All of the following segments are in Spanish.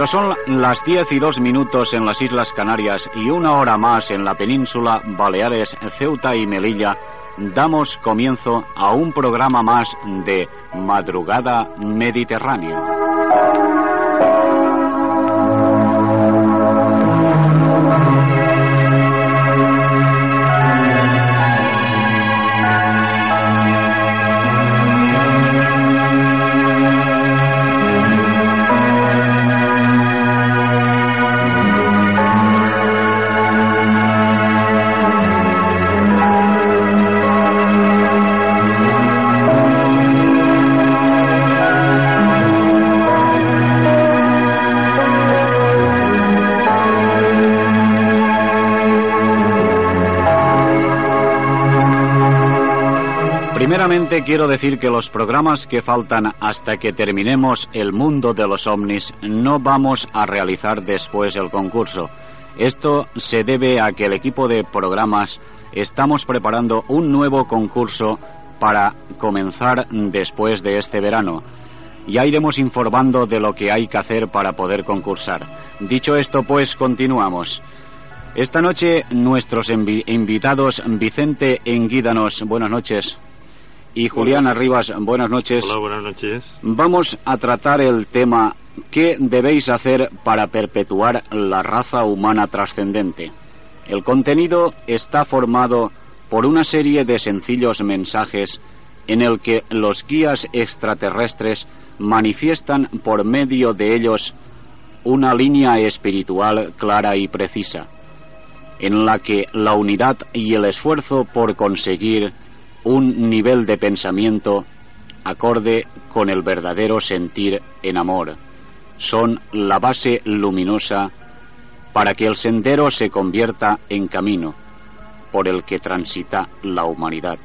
Cuando son las 10 y 2 minutos en las Islas Canarias y una hora más en la península Baleares, Ceuta y Melilla, damos comienzo a un programa más de Madrugada Mediterráneo. Primeramente quiero decir que los programas que faltan hasta que terminemos el mundo de los ovnis no vamos a realizar después el concurso. Esto se debe a que el equipo de programas estamos preparando un nuevo concurso para comenzar después de este verano. Ya iremos informando de lo que hay que hacer para poder concursar. Dicho esto, pues continuamos. Esta noche nuestros invi- invitados Vicente Enguídanos, buenas noches, y Julián Arribas, buenas noches. Hola, buenas noches. Vamos a tratar el tema ¿Qué debéis hacer para perpetuar la raza humana trascendente? El contenido está formado por una serie de sencillos mensajes en el que los guías extraterrestres manifiestan por medio de ellos una línea espiritual clara y precisa, en la que la unidad y el esfuerzo por conseguir un nivel de pensamiento acorde con el verdadero sentir en amor. Son la base luminosa para que el sendero se convierta en camino por el que transita la humanidad.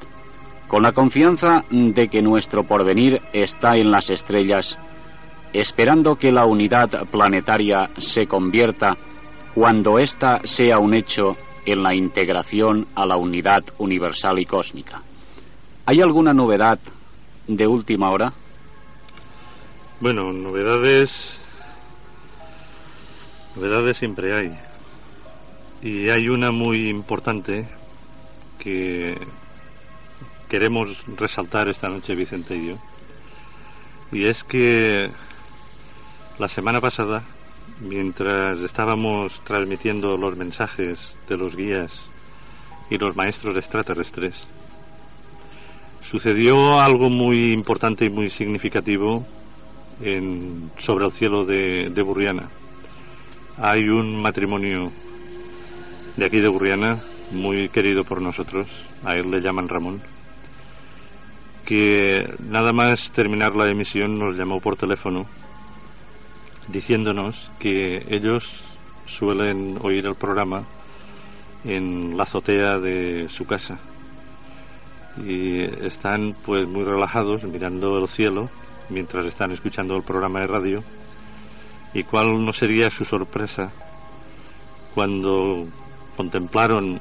Con la confianza de que nuestro porvenir está en las estrellas, esperando que la unidad planetaria se convierta cuando ésta sea un hecho en la integración a la unidad universal y cósmica. ¿Hay alguna novedad de última hora? Bueno, novedades. Novedades siempre hay. Y hay una muy importante que queremos resaltar esta noche, Vicente y yo. Y es que la semana pasada, mientras estábamos transmitiendo los mensajes de los guías y los maestros extraterrestres, sucedió algo muy importante y muy significativo en, sobre el cielo de, de Burriana. Hay un matrimonio de aquí de Burriana, muy querido por nosotros, a él le llaman Ramón, que nada más terminar la emisión nos llamó por teléfono diciéndonos que ellos suelen oír el programa en la azotea de su casa y están pues muy relajados mirando el cielo mientras están escuchando el programa de radio. Y cuál no sería su sorpresa cuando contemplaron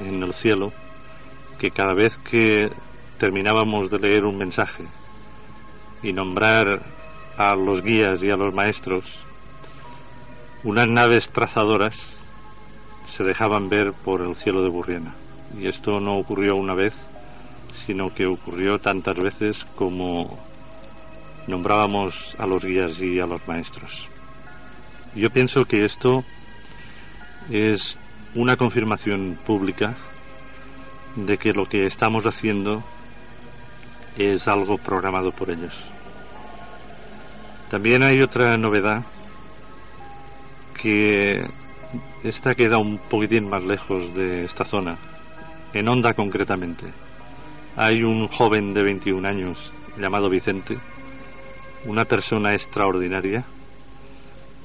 en el cielo que cada vez que terminábamos de leer un mensaje y nombrar a los guías y a los maestros unas naves trazadoras se dejaban ver por el cielo de Burriana y esto no ocurrió una vez sino que ocurrió tantas veces como nombrábamos a los guías y a los maestros. Yo pienso que esto es una confirmación pública de que lo que estamos haciendo es algo programado por ellos. También hay otra novedad que esta queda un poquitín más lejos de esta zona, en Onda concretamente. Hay un joven de 21 años llamado Vicente, una persona extraordinaria,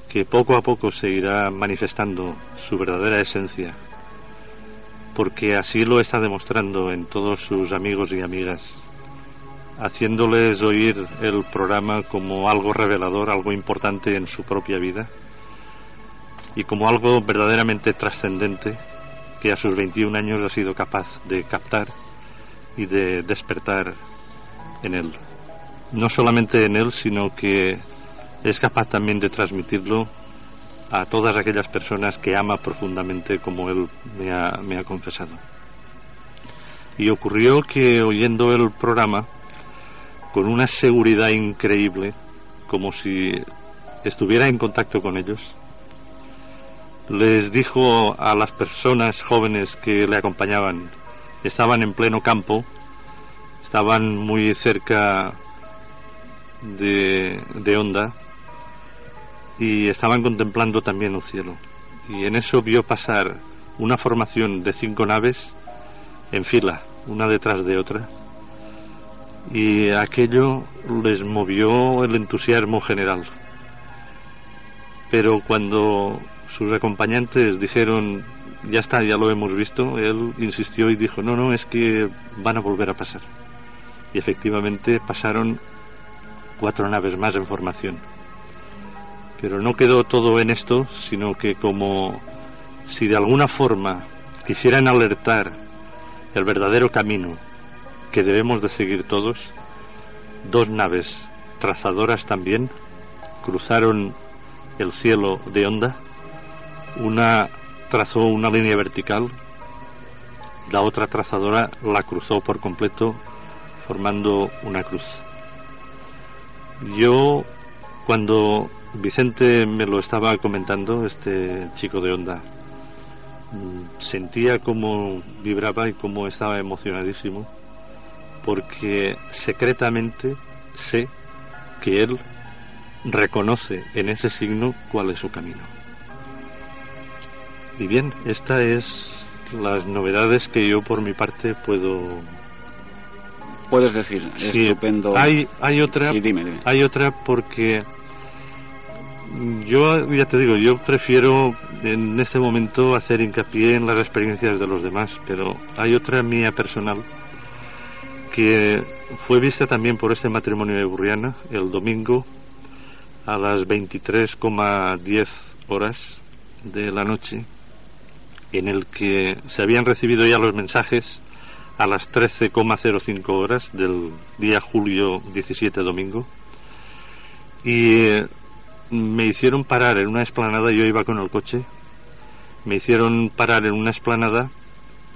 que poco a poco se irá manifestando su verdadera esencia, porque así lo está demostrando en todos sus amigos y amigas, haciéndoles oír el programa como algo revelador, algo importante en su propia vida y como algo verdaderamente trascendente que a sus 21 años ha sido capaz de captar y de despertar en él. No solamente en él, sino que es capaz también de transmitirlo a todas aquellas personas que ama profundamente como él me ha, me ha confesado. Y ocurrió que oyendo el programa, con una seguridad increíble, como si estuviera en contacto con ellos, les dijo a las personas jóvenes que le acompañaban, estaban en pleno campo, estaban muy cerca de, de Onda, y estaban contemplando también el cielo. Y en eso vio pasar una formación de cinco naves en fila, una detrás de otra. Y aquello les movió el entusiasmo general. Pero cuando sus acompañantes dijeron, ya está, ya lo hemos visto, él insistió y dijo, no, no, es que van a volver a pasar. Y efectivamente pasaron cuatro naves más en formación pero no quedó todo en esto, sino que como si de alguna forma quisieran alertar el verdadero camino que debemos de seguir todos, dos naves trazadoras también cruzaron el cielo de onda, una trazó una línea vertical, la otra trazadora la cruzó por completo formando una cruz. Yo cuando Vicente me lo estaba comentando, este chico de onda. Mm, sentía cómo vibraba y cómo estaba emocionadísimo, porque secretamente sé que él reconoce en ese signo cuál es su camino. Y bien, esta es las novedades que yo por mi parte puedo puedes decir estupendo. hay hay otra hay otra porque yo ya te digo, yo prefiero en este momento hacer hincapié en las experiencias de los demás, pero hay otra mía personal que fue vista también por este matrimonio de Burriana el domingo a las 23,10 horas de la noche, en el que se habían recibido ya los mensajes a las 13,05 horas del día julio 17 domingo y me hicieron parar en una esplanada, yo iba con el coche, me hicieron parar en una esplanada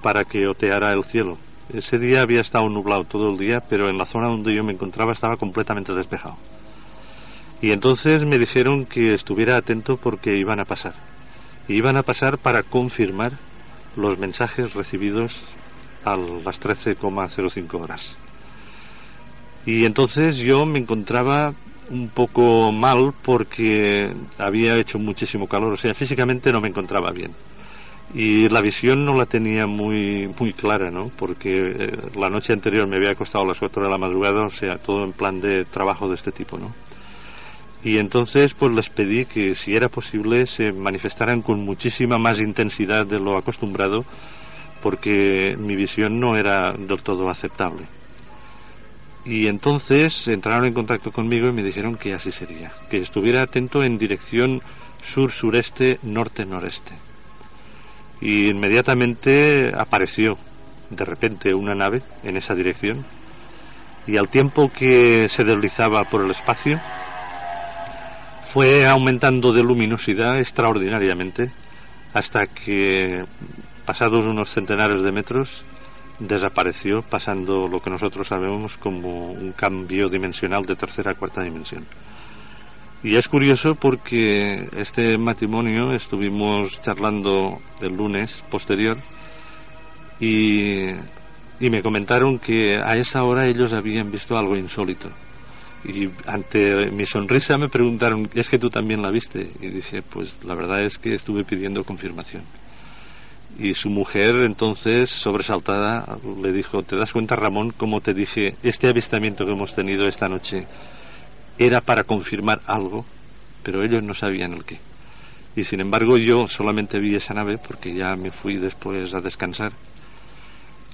para que oteara el cielo. Ese día había estado nublado todo el día, pero en la zona donde yo me encontraba estaba completamente despejado. Y entonces me dijeron que estuviera atento porque iban a pasar. Iban a pasar para confirmar los mensajes recibidos a las 13,05 horas. Y entonces yo me encontraba un poco mal porque había hecho muchísimo calor, o sea, físicamente no me encontraba bien. Y la visión no la tenía muy muy clara, ¿no? Porque eh, la noche anterior me había acostado a las 4 de la madrugada, o sea, todo en plan de trabajo de este tipo, ¿no? Y entonces pues les pedí que si era posible se manifestaran con muchísima más intensidad de lo acostumbrado porque mi visión no era del todo aceptable. Y entonces entraron en contacto conmigo y me dijeron que así sería, que estuviera atento en dirección sur-sureste, norte-noreste. Y inmediatamente apareció de repente una nave en esa dirección y al tiempo que se deslizaba por el espacio fue aumentando de luminosidad extraordinariamente hasta que pasados unos centenares de metros desapareció, pasando lo que nosotros sabemos como un cambio dimensional de tercera a cuarta dimensión. Y es curioso porque este matrimonio estuvimos charlando el lunes posterior y, y me comentaron que a esa hora ellos habían visto algo insólito. Y ante mi sonrisa me preguntaron, ¿es que tú también la viste? Y dije, pues la verdad es que estuve pidiendo confirmación. Y su mujer, entonces, sobresaltada, le dijo, ¿te das cuenta, Ramón, como te dije, este avistamiento que hemos tenido esta noche era para confirmar algo, pero ellos no sabían el qué. Y sin embargo yo solamente vi esa nave porque ya me fui después a descansar.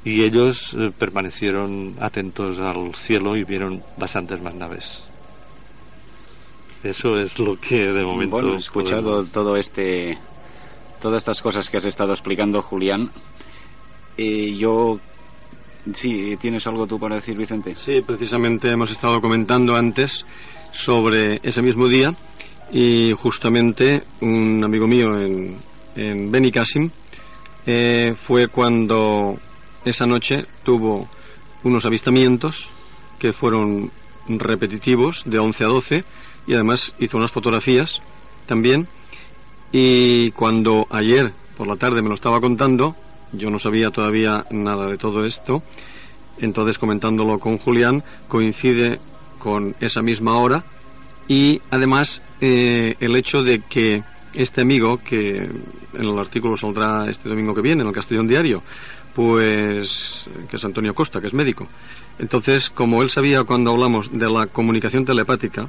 Y ellos eh, permanecieron atentos al cielo y vieron bastantes más naves. Eso es lo que de momento. Bueno, he escuchado todo este, todas estas cosas que has estado explicando, Julián. Eh, yo Sí, ¿tienes algo tú para decir, Vicente? Sí, precisamente hemos estado comentando antes sobre ese mismo día y justamente un amigo mío en, en Benicassim eh, fue cuando esa noche tuvo unos avistamientos que fueron repetitivos de 11 a 12 y además hizo unas fotografías también. Y cuando ayer por la tarde me lo estaba contando yo no sabía todavía nada de todo esto entonces comentándolo con Julián coincide con esa misma hora. Y además eh, el hecho de que este amigo, que en el artículo saldrá este domingo que viene en el Castellón Diario, pues que es Antonio Costa, que es médico. Entonces, como él sabía cuando hablamos de la comunicación telepática,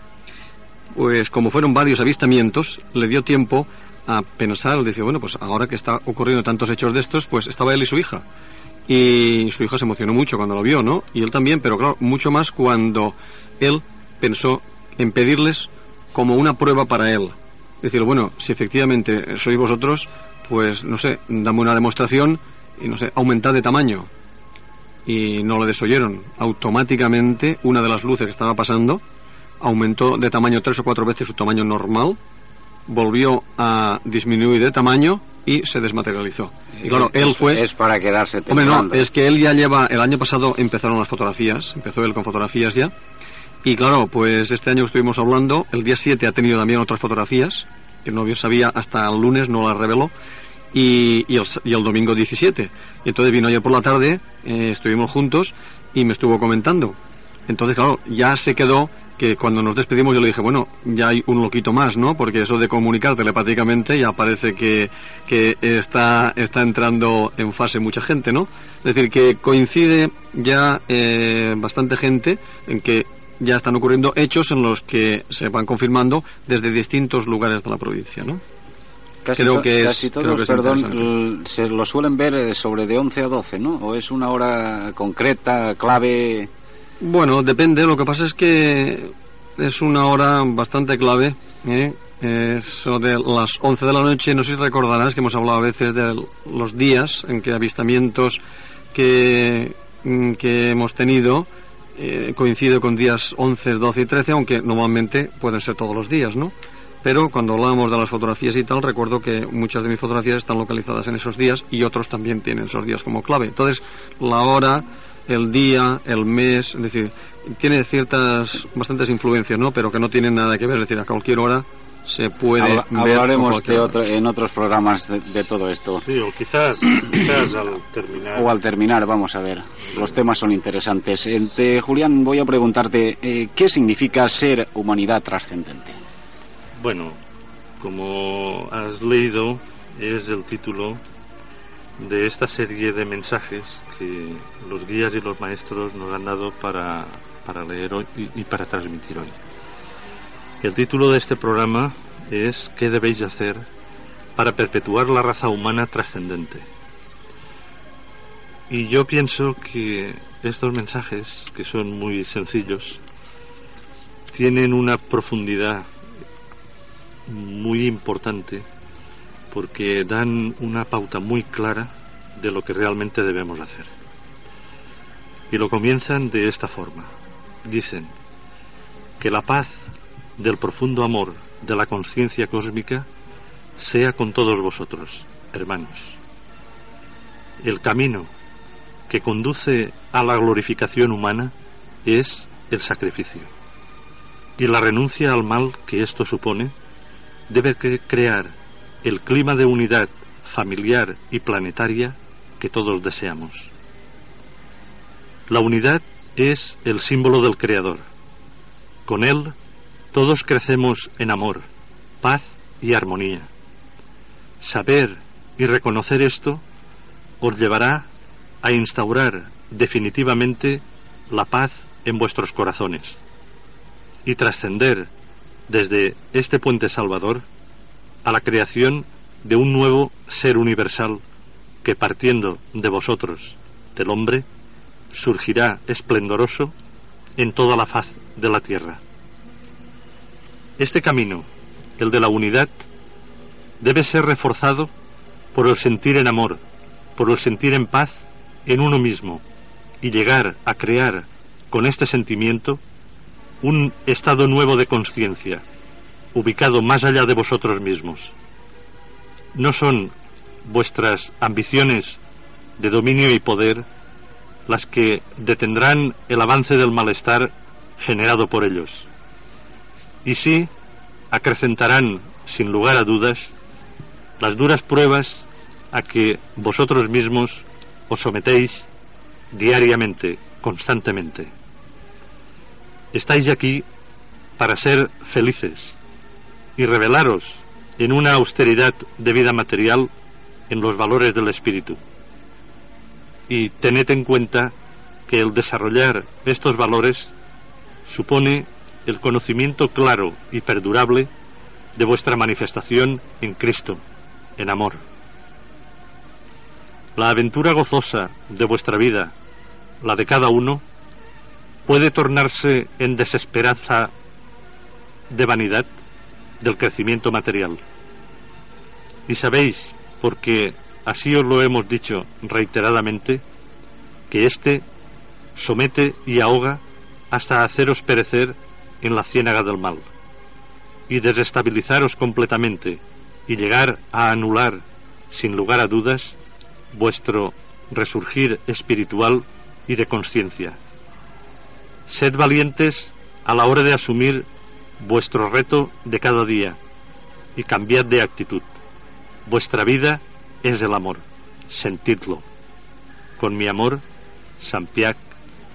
pues como fueron varios avistamientos, le dio tiempo a pensar, dice, bueno, pues ahora que está ocurriendo tantos hechos de estos, pues estaba él y su hija. Y su hija se emocionó mucho cuando lo vio, ¿no? Y él también, pero claro, mucho más cuando él pensó en pedirles como una prueba para él. Decir, bueno, si efectivamente sois vosotros, pues no sé, dame una demostración y no sé, aumentad de tamaño. Y no lo desoyeron. Automáticamente una de las luces que estaba pasando aumentó de tamaño tres o cuatro veces su tamaño normal, volvió a disminuir de tamaño y se desmaterializó. Y claro, él fue... Es para quedarse Hombre, no, es que él ya lleva... El año pasado empezaron las fotografías, empezó él con fotografías ya, y claro, pues este año estuvimos hablando, el día 7 ha tenido también otras fotografías, que el novio sabía hasta el lunes, no las reveló, y, el, y el, domingo 17. Y entonces vino ayer por la tarde, eh, estuvimos juntos y me estuvo comentando. Entonces, claro, ya se quedó que cuando nos despedimos yo le dije, bueno, ya hay un loquito más, ¿no? Porque eso de comunicar telepáticamente ya parece que, que está, está entrando en fase mucha gente, ¿no? Es decir, que coincide ya eh, bastante gente en que ya están ocurriendo hechos en los que se van confirmando desde distintos lugares de la provincia, ¿no? Casi, creo que casi todos, perdón, se lo suelen ver eh, sobre de 11 a 12, ¿no? ¿O es una hora concreta, clave? Bueno, depende. Lo que pasa es que es una hora bastante clave. ¿eh? Eso de las 11 de la noche, no sé si recordarás que hemos hablado a veces de los días en que avistamientos que, mm, que hemos tenido eh, coincide con días 11, 12 y 13, aunque normalmente pueden ser todos los días, ¿no? Pero cuando hablábamos de las fotografías y tal, recuerdo que muchas de mis fotografías están localizadas en esos días y otros también tienen esos días como clave. Entonces, la hora, el día, el mes, es decir, tiene ciertas, bastantes influencias, ¿no? Pero que no tienen nada que ver, es decir, a cualquier hora se puede Habla, ver hablaremos de otro, en otros programas de, de, todo esto. Sí o quizás, quizás al terminar. O al terminar vamos a ver. Los temas son interesantes. Julián voy a preguntarte eh, qué significa ser humanidad trascendente bueno como has leído es el título de esta serie de mensajes que los guías y los maestros nos han dado para, para leer hoy y, y para transmitir hoy el título de este programa es ¿Qué debéis hacer para perpetuar la raza humana trascendente? Y yo pienso que estos mensajes, que son muy sencillos, tienen una profundidad muy importante porque dan una pauta muy clara de lo que realmente debemos hacer. Y lo comienzan de esta forma. Dicen que la paz del profundo amor de la conciencia cósmica sea con todos vosotros, hermanos. El camino que conduce a la glorificación humana es el sacrificio. Y la renuncia al mal que esto supone debe crear el clima de unidad familiar y planetaria que todos deseamos. La unidad es el símbolo del Creador. Con él todos crecemos en amor, paz y armonía. Saber y reconocer esto os llevará a instaurar definitivamente la paz en vuestros corazones y trascender desde este puente salvador a la creación de un nuevo ser universal que partiendo de vosotros, del hombre, surgirá esplendoroso en toda la faz de la tierra. Este camino, el de la unidad, debe ser reforzado por el sentir en amor, por el sentir en paz en uno mismo y llegar a crear con este sentimiento un estado nuevo de conciencia, ubicado más allá de vosotros mismos. No son vuestras ambiciones de dominio y poder las que detendrán el avance del malestar generado por ellos. Y sí, acrecentarán, sin lugar a dudas, las duras pruebas a que vosotros mismos os sometéis diariamente, constantemente. Estáis aquí para ser felices y revelaros en una austeridad de vida material en los valores del espíritu. Y tened en cuenta que el desarrollar estos valores supone el conocimiento claro y perdurable de vuestra manifestación en Cristo, en amor. La aventura gozosa de vuestra vida, la de cada uno, puede tornarse en desesperanza de vanidad del crecimiento material. Y sabéis, porque así os lo hemos dicho reiteradamente, que éste somete y ahoga hasta haceros perecer en la ciénaga del mal, y desestabilizaros completamente, y llegar a anular, sin lugar a dudas, vuestro resurgir espiritual y de conciencia. Sed valientes a la hora de asumir vuestro reto de cada día y cambiad de actitud. Vuestra vida es el amor. Sentidlo. Con mi amor, Sampiac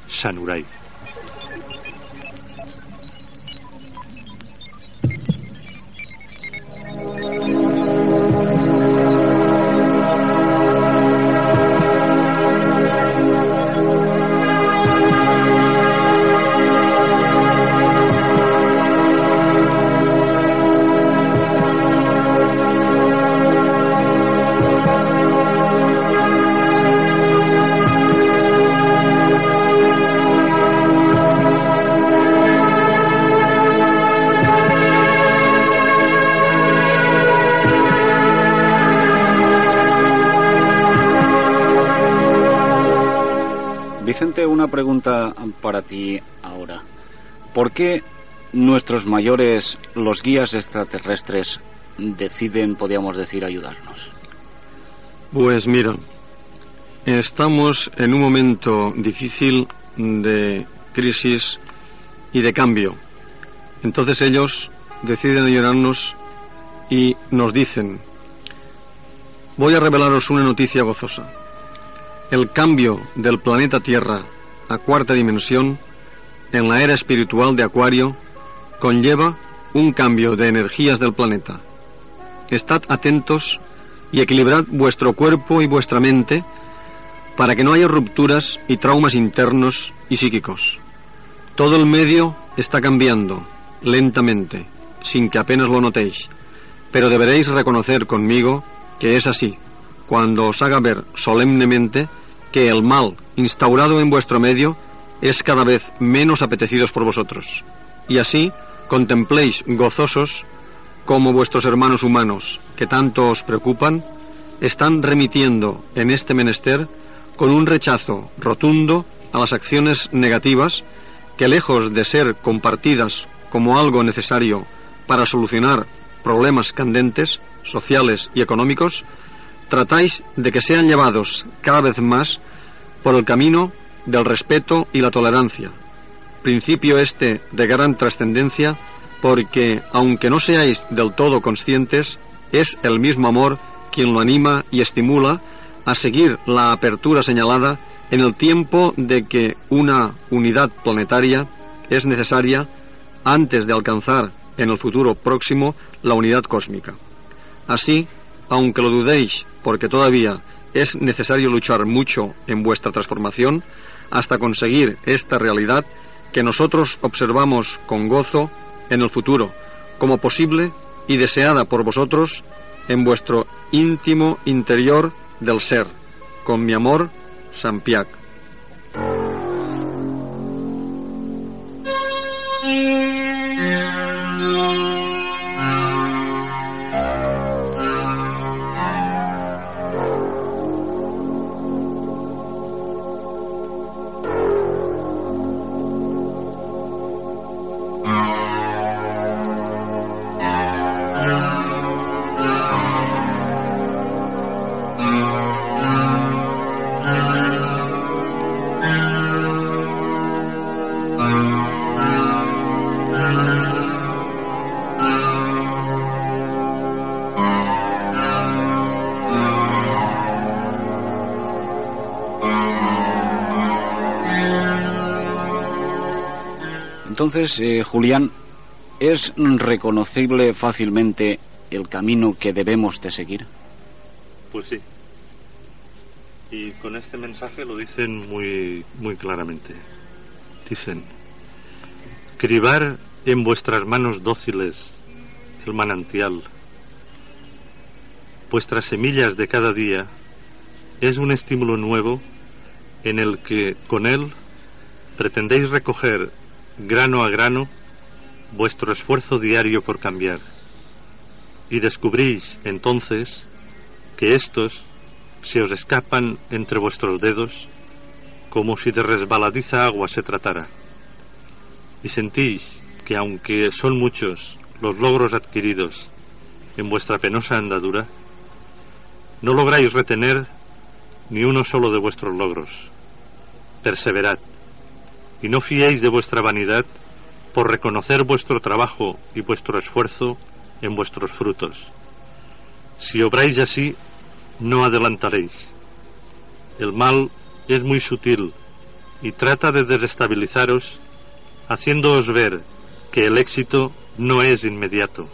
Sanurai. Una pregunta para ti ahora. ¿Por qué nuestros mayores, los guías extraterrestres, deciden, podríamos decir, ayudarnos? Pues mira, estamos en un momento difícil de crisis y de cambio. Entonces ellos deciden ayudarnos y nos dicen, voy a revelaros una noticia gozosa. El cambio del planeta Tierra a cuarta dimensión, en la era espiritual de Acuario, conlleva un cambio de energías del planeta. Estad atentos y equilibrad vuestro cuerpo y vuestra mente para que no haya rupturas y traumas internos y psíquicos. Todo el medio está cambiando, lentamente, sin que apenas lo notéis, pero deberéis reconocer conmigo que es así, cuando os haga ver solemnemente que el mal instaurado en vuestro medio es cada vez menos apetecidos por vosotros. Y así contempléis gozosos como vuestros hermanos humanos, que tanto os preocupan, están remitiendo en este menester con un rechazo rotundo a las acciones negativas que lejos de ser compartidas como algo necesario para solucionar problemas candentes, sociales y económicos, tratáis de que sean llevados cada vez más por el camino del respeto y la tolerancia, principio este de gran trascendencia porque, aunque no seáis del todo conscientes, es el mismo amor quien lo anima y estimula a seguir la apertura señalada en el tiempo de que una unidad planetaria es necesaria antes de alcanzar en el futuro próximo la unidad cósmica. Así, aunque lo dudéis, porque todavía es necesario luchar mucho en vuestra transformación hasta conseguir esta realidad que nosotros observamos con gozo en el futuro, como posible y deseada por vosotros en vuestro íntimo interior del ser. Con mi amor, Sampiac. Entonces, eh, Julián, ¿es reconocible fácilmente el camino que debemos de seguir? Pues sí. Y con este mensaje lo dicen muy, muy claramente. Dicen, cribar en vuestras manos dóciles el manantial, vuestras semillas de cada día, es un estímulo nuevo en el que con él pretendéis recoger grano a grano, vuestro esfuerzo diario por cambiar. Y descubrís entonces que estos se os escapan entre vuestros dedos como si de resbaladiza agua se tratara. Y sentís que aunque son muchos los logros adquiridos en vuestra penosa andadura, no lográis retener ni uno solo de vuestros logros. Perseverad y no fiéis de vuestra vanidad por reconocer vuestro trabajo y vuestro esfuerzo en vuestros frutos. Si obráis así, no adelantaréis. El mal es muy sutil y trata de desestabilizaros, haciéndoos ver que el éxito no es inmediato.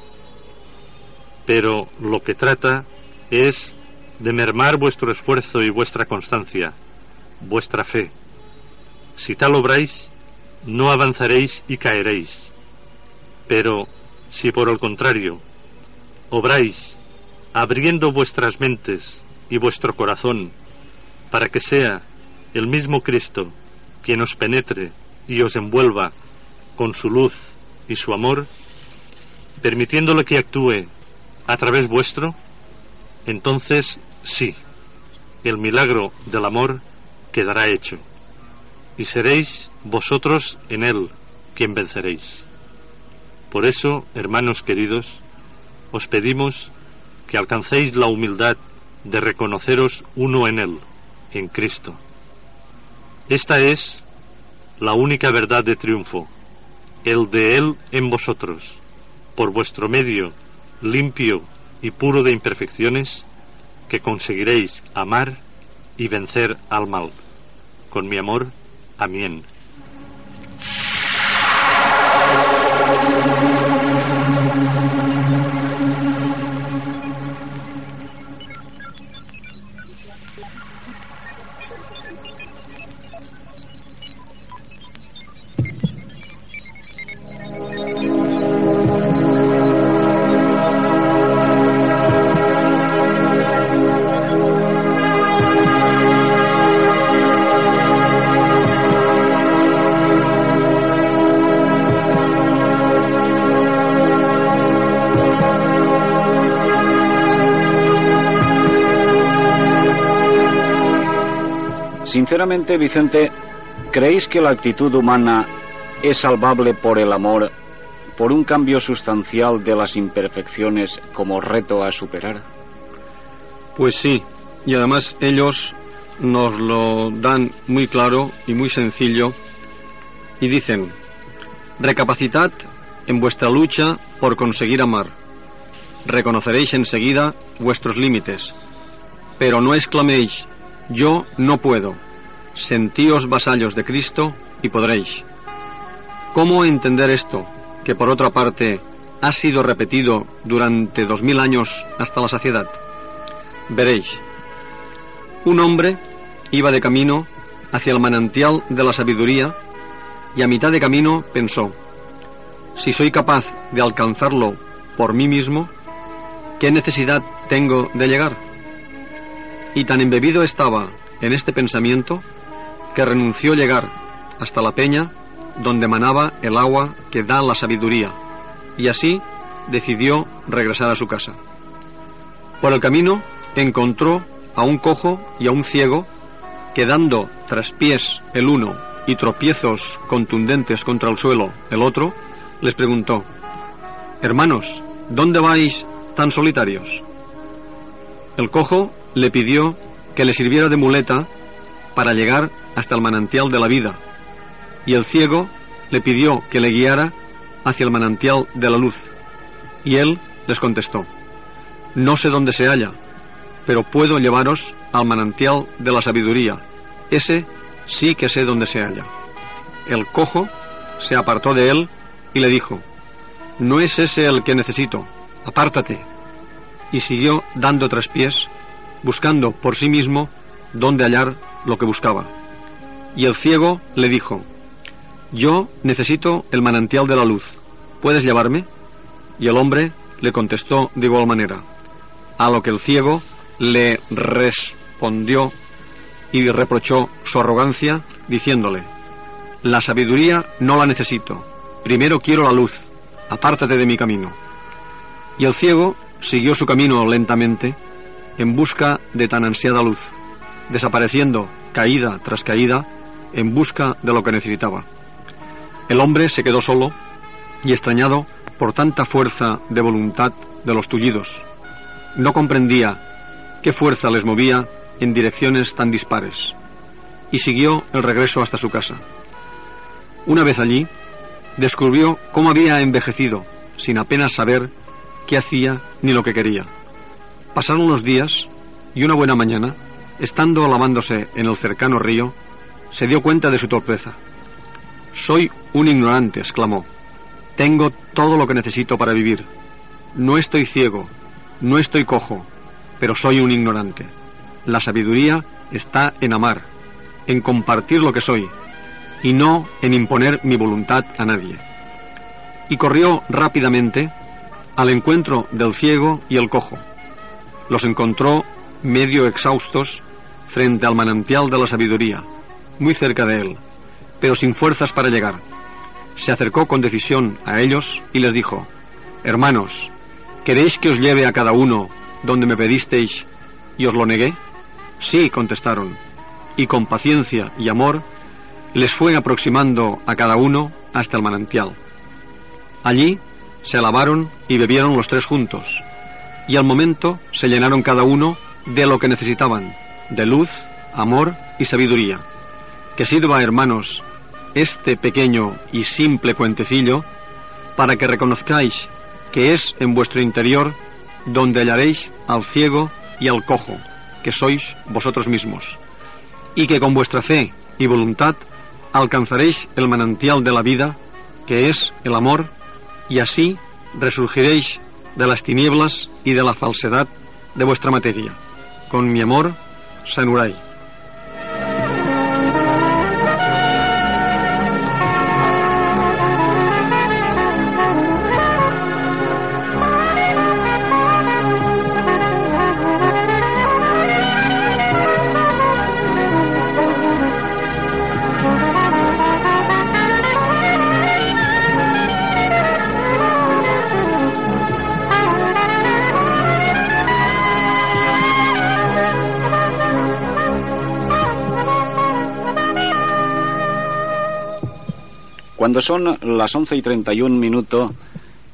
Pero lo que trata es de mermar vuestro esfuerzo y vuestra constancia, vuestra fe. Si tal obráis, no avanzaréis y caeréis. Pero si por el contrario obráis abriendo vuestras mentes y vuestro corazón para que sea el mismo Cristo quien os penetre y os envuelva con su luz y su amor, permitiéndole que actúe a través vuestro, entonces sí, el milagro del amor quedará hecho y seréis vosotros en él quien venceréis. Por eso, hermanos queridos, os pedimos que alcancéis la humildad de reconoceros uno en él, en Cristo. Esta es la única verdad de triunfo, el de él en vosotros, por vuestro medio limpio y puro de imperfecciones, que conseguiréis amar y vencer al mal. Con mi amor, Amén. Sinceramente, Vicente, ¿creéis que la actitud humana es salvable por el amor, por un cambio sustancial de las imperfecciones como reto a superar? Pues sí, y además ellos nos lo dan muy claro y muy sencillo y dicen, recapacitad en vuestra lucha por conseguir amar. Reconoceréis enseguida vuestros límites, pero no exclaméis, yo no puedo. Sentíos vasallos de Cristo y podréis. ¿Cómo entender esto, que por otra parte ha sido repetido durante dos mil años hasta la saciedad? Veréis. Un hombre iba de camino hacia el manantial de la sabiduría y a mitad de camino pensó, si soy capaz de alcanzarlo por mí mismo, ¿qué necesidad tengo de llegar? Y tan embebido estaba en este pensamiento que renunció llegar hasta la peña donde manaba el agua que da la sabiduría, y así decidió regresar a su casa. Por el camino encontró a un cojo y a un ciego que dando traspiés el uno y tropiezos contundentes contra el suelo el otro, les preguntó, Hermanos, ¿dónde vais tan solitarios? El cojo le pidió que le sirviera de muleta para llegar hasta el manantial de la vida, y el ciego le pidió que le guiara hacia el manantial de la luz, y él les contestó, No sé dónde se halla, pero puedo llevaros al manantial de la sabiduría. Ese sí que sé dónde se halla. El cojo se apartó de él y le dijo, No es ese el que necesito, apártate. Y siguió dando tres pies, buscando por sí mismo dónde hallar lo que buscaba. Y el ciego le dijo, Yo necesito el manantial de la luz, ¿puedes llevarme? Y el hombre le contestó de igual manera, a lo que el ciego le respondió y reprochó su arrogancia, diciéndole, La sabiduría no la necesito, primero quiero la luz, apártate de mi camino. Y el ciego siguió su camino lentamente, en busca de tan ansiada luz, desapareciendo caída tras caída, en busca de lo que necesitaba. El hombre se quedó solo y extrañado por tanta fuerza de voluntad de los tullidos. No comprendía qué fuerza les movía en direcciones tan dispares, y siguió el regreso hasta su casa. Una vez allí, descubrió cómo había envejecido, sin apenas saber qué hacía ni lo que quería. Pasaron los días y una buena mañana, estando lavándose en el cercano río, se dio cuenta de su torpeza. Soy un ignorante, exclamó. Tengo todo lo que necesito para vivir. No estoy ciego, no estoy cojo, pero soy un ignorante. La sabiduría está en amar, en compartir lo que soy, y no en imponer mi voluntad a nadie. Y corrió rápidamente al encuentro del ciego y el cojo. Los encontró medio exhaustos frente al manantial de la sabiduría, muy cerca de él, pero sin fuerzas para llegar. Se acercó con decisión a ellos y les dijo, Hermanos, ¿queréis que os lleve a cada uno donde me pedisteis y os lo negué? Sí, contestaron, y con paciencia y amor les fue aproximando a cada uno hasta el manantial. Allí se lavaron y bebieron los tres juntos, y al momento se llenaron cada uno de lo que necesitaban, de luz, amor y sabiduría. Que sirva, hermanos, este pequeño y simple cuentecillo para que reconozcáis que es en vuestro interior donde hallaréis al ciego y al cojo, que sois vosotros mismos, y que con vuestra fe y voluntad alcanzaréis el manantial de la vida, que es el amor, y así resurgiréis de las tinieblas y de la falsedad de vuestra materia. Con mi amor, Sanurai. Cuando son las 11 y 31 minutos,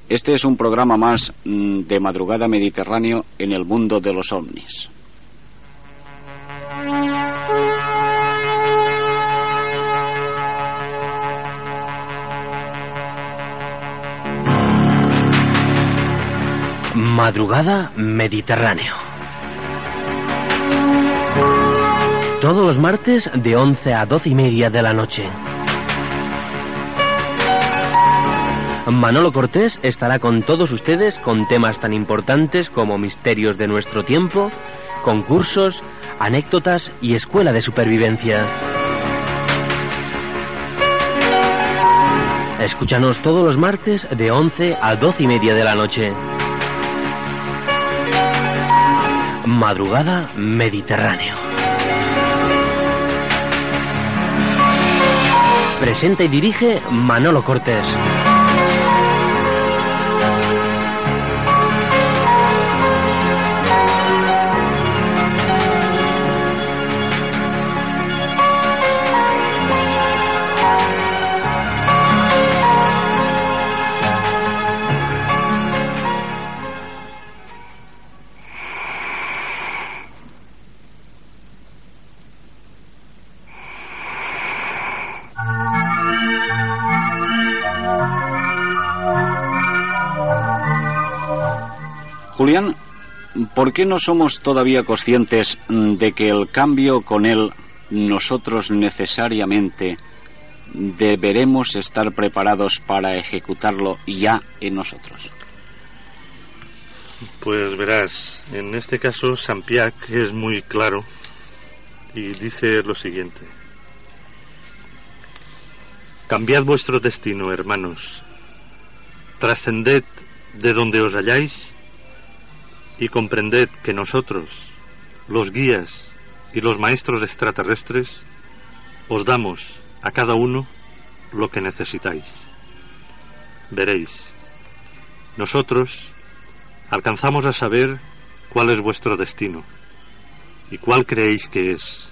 este es un programa más mm, de madrugada mediterráneo en el mundo de los ovnis. Madrugada Mediterráneo. Todos los martes de 11 a 12 y media de la noche. Manolo Cortés estará con todos ustedes con temas tan importantes como misterios de nuestro tiempo, concursos, anécdotas y escuela de supervivencia. Escúchanos todos los martes de 11 a 12 y media de la noche. Madrugada Mediterráneo. Presenta y dirige Manolo Cortés. Julián, ¿por qué no somos todavía conscientes de que el cambio con él nosotros necesariamente deberemos estar preparados para ejecutarlo ya en nosotros? Pues verás, en este caso Sampiac es muy claro y dice lo siguiente. Cambiad vuestro destino, hermanos. Trascended de donde os halláis y comprended que nosotros, los guías y los maestros extraterrestres, os damos a cada uno lo que necesitáis. Veréis, nosotros alcanzamos a saber cuál es vuestro destino y cuál creéis que es,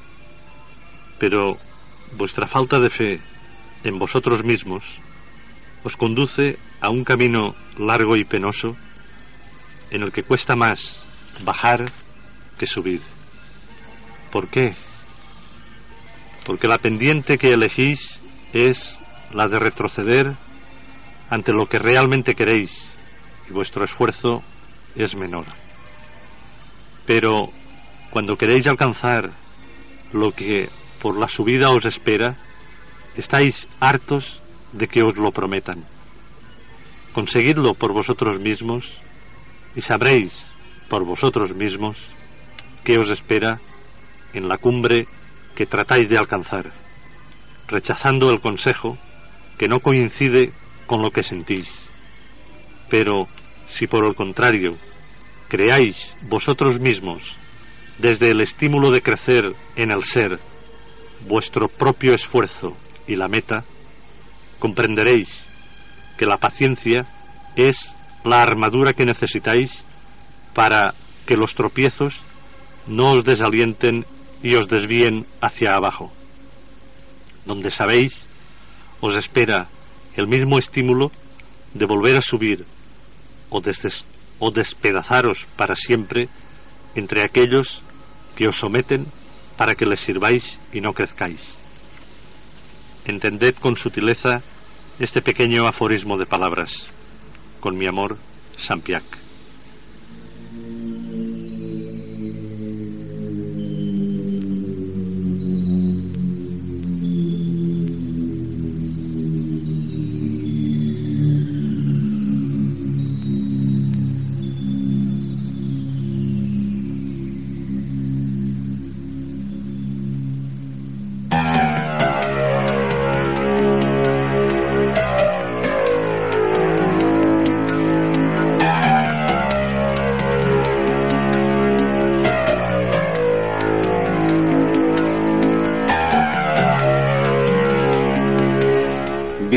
pero vuestra falta de fe en vosotros mismos os conduce a un camino largo y penoso en el que cuesta más bajar que subir. ¿Por qué? Porque la pendiente que elegís es la de retroceder ante lo que realmente queréis y vuestro esfuerzo es menor. Pero cuando queréis alcanzar lo que por la subida os espera, estáis hartos de que os lo prometan. Conseguidlo por vosotros mismos y sabréis por vosotros mismos qué os espera en la cumbre que tratáis de alcanzar, rechazando el consejo que no coincide con lo que sentís. Pero si por el contrario creáis vosotros mismos, desde el estímulo de crecer en el ser, vuestro propio esfuerzo y la meta, comprenderéis que la paciencia es la armadura que necesitáis para que los tropiezos no os desalienten y os desvíen hacia abajo. Donde sabéis, os espera el mismo estímulo de volver a subir o, o despedazaros para siempre entre aquellos que os someten para que les sirváis y no crezcáis. Entended con sutileza este pequeño aforismo de palabras. Con mi amor, Sampiac.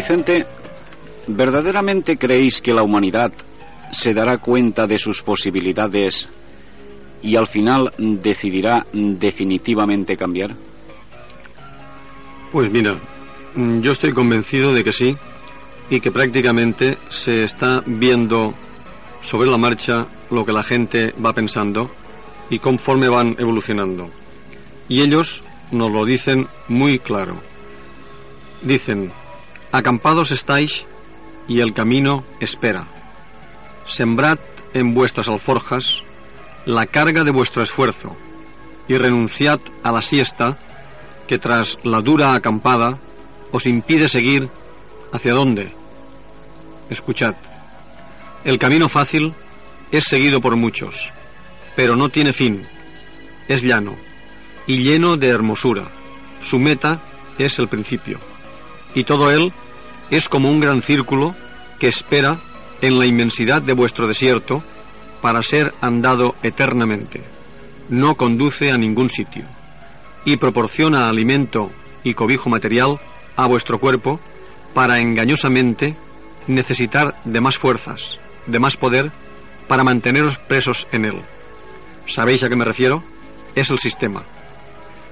Vicente, ¿verdaderamente creéis que la humanidad se dará cuenta de sus posibilidades y al final decidirá definitivamente cambiar? Pues mira, yo estoy convencido de que sí y que prácticamente se está viendo sobre la marcha lo que la gente va pensando y conforme van evolucionando. Y ellos nos lo dicen muy claro. Dicen, Acampados estáis y el camino espera. Sembrad en vuestras alforjas la carga de vuestro esfuerzo y renunciad a la siesta que tras la dura acampada os impide seguir hacia dónde. Escuchad, el camino fácil es seguido por muchos, pero no tiene fin, es llano y lleno de hermosura. Su meta es el principio, y todo él es como un gran círculo que espera en la inmensidad de vuestro desierto para ser andado eternamente. No conduce a ningún sitio y proporciona alimento y cobijo material a vuestro cuerpo para engañosamente necesitar de más fuerzas, de más poder, para manteneros presos en él. ¿Sabéis a qué me refiero? Es el sistema,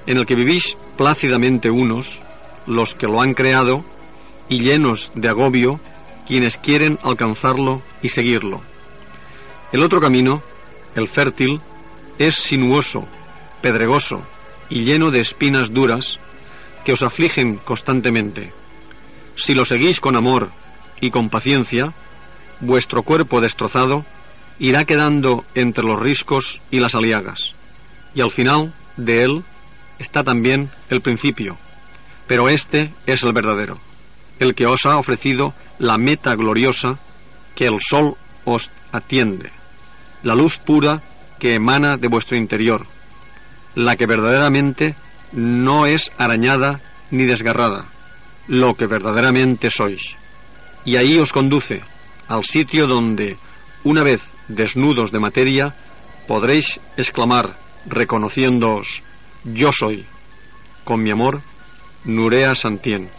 en el que vivís plácidamente unos, los que lo han creado, y llenos de agobio quienes quieren alcanzarlo y seguirlo. El otro camino, el fértil, es sinuoso, pedregoso y lleno de espinas duras que os afligen constantemente. Si lo seguís con amor y con paciencia, vuestro cuerpo destrozado irá quedando entre los riscos y las aliagas, y al final de él está también el principio, pero este es el verdadero, el que os ha ofrecido la meta gloriosa que el sol os atiende, la luz pura que emana de vuestro interior, la que verdaderamente no es arañada ni desgarrada, lo que verdaderamente sois. Y ahí os conduce al sitio donde, una vez desnudos de materia, podréis exclamar, reconociéndoos, yo soy, con mi amor, Nurea Santien.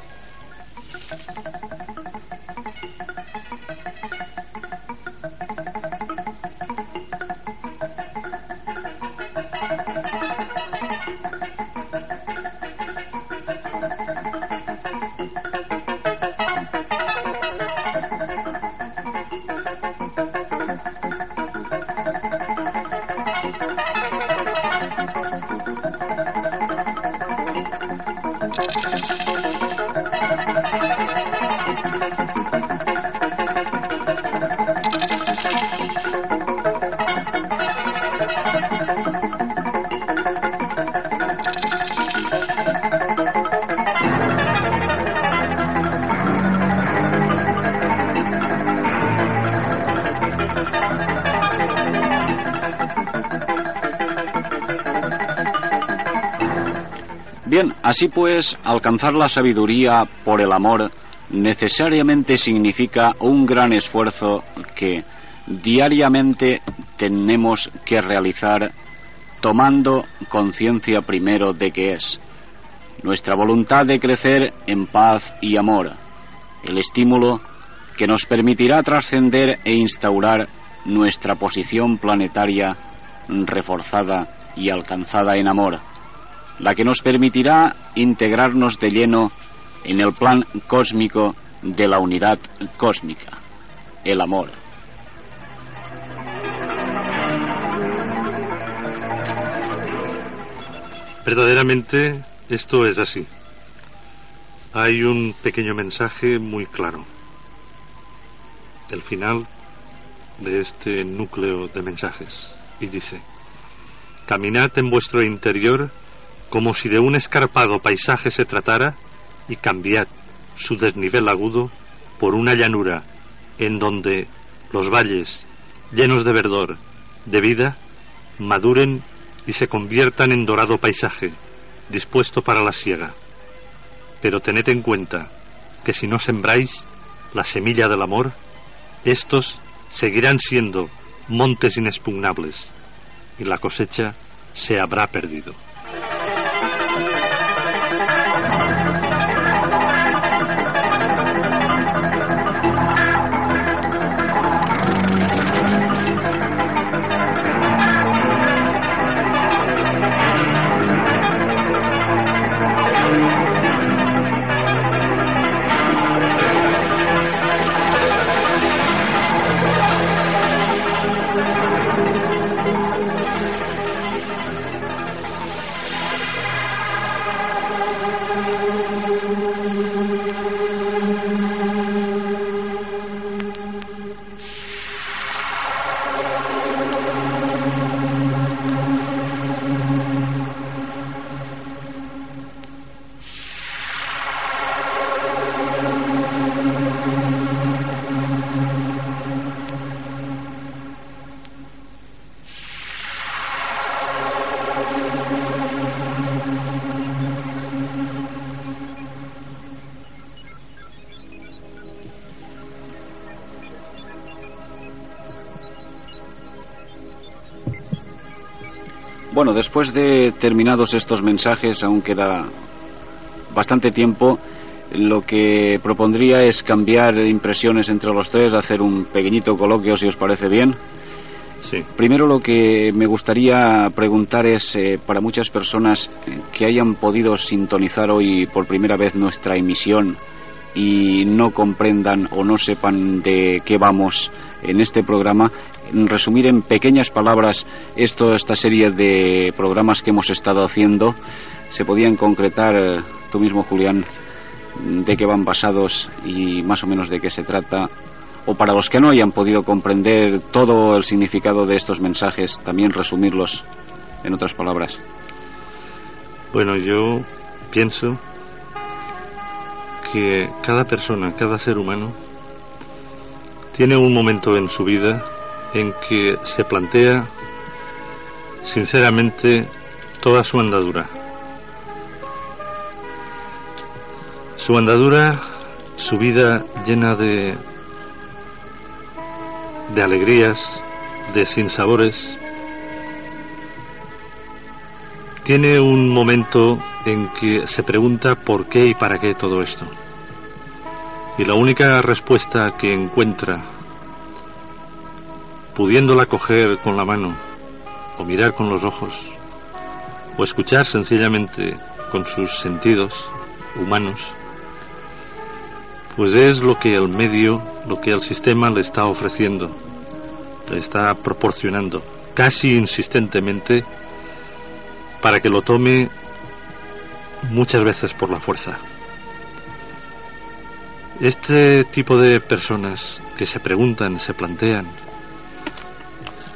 Así pues, alcanzar la sabiduría por el amor necesariamente significa un gran esfuerzo que diariamente tenemos que realizar tomando conciencia primero de que es nuestra voluntad de crecer en paz y amor, el estímulo que nos permitirá trascender e instaurar nuestra posición planetaria reforzada y alcanzada en amor la que nos permitirá integrarnos de lleno en el plan cósmico de la unidad cósmica, el amor. Verdaderamente esto es así. Hay un pequeño mensaje muy claro. El final de este núcleo de mensajes. Y dice, caminad en vuestro interior como si de un escarpado paisaje se tratara, y cambiad su desnivel agudo por una llanura en donde los valles, llenos de verdor, de vida, maduren y se conviertan en dorado paisaje, dispuesto para la siega. Pero tened en cuenta que si no sembráis la semilla del amor, estos seguirán siendo montes inexpugnables y la cosecha se habrá perdido. Bueno, después de terminados estos mensajes, aún queda bastante tiempo. Lo que propondría es cambiar impresiones entre los tres, hacer un pequeñito coloquio, si os parece bien. Sí. Primero lo que me gustaría preguntar es, eh, para muchas personas que hayan podido sintonizar hoy por primera vez nuestra emisión y no comprendan o no sepan de qué vamos en este programa, resumir en pequeñas palabras esto, esta serie de programas que hemos estado haciendo, se podían concretar, eh, tú mismo Julián, de qué van basados y más o menos de qué se trata. O para los que no hayan podido comprender todo el significado de estos mensajes, también resumirlos en otras palabras. Bueno, yo pienso que cada persona, cada ser humano, tiene un momento en su vida en que se plantea sinceramente toda su andadura. Su andadura, su vida llena de, de alegrías, de sinsabores, tiene un momento en que se pregunta por qué y para qué todo esto. Y la única respuesta que encuentra, pudiéndola coger con la mano, o mirar con los ojos, o escuchar sencillamente con sus sentidos humanos, pues es lo que el medio, lo que el sistema le está ofreciendo, le está proporcionando, casi insistentemente, para que lo tome muchas veces por la fuerza. Este tipo de personas que se preguntan, se plantean,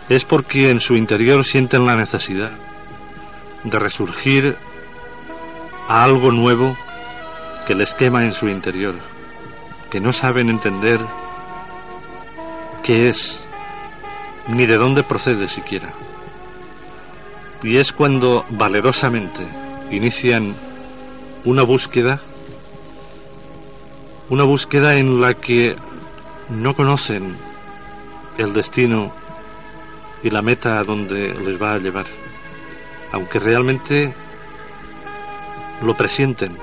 es porque en su interior sienten la necesidad de resurgir a algo nuevo que les quema en su interior, que no saben entender qué es, ni de dónde procede siquiera. Y es cuando valerosamente inician una búsqueda, una búsqueda en la que no conocen el destino y la meta a donde les va a llevar, aunque realmente lo presienten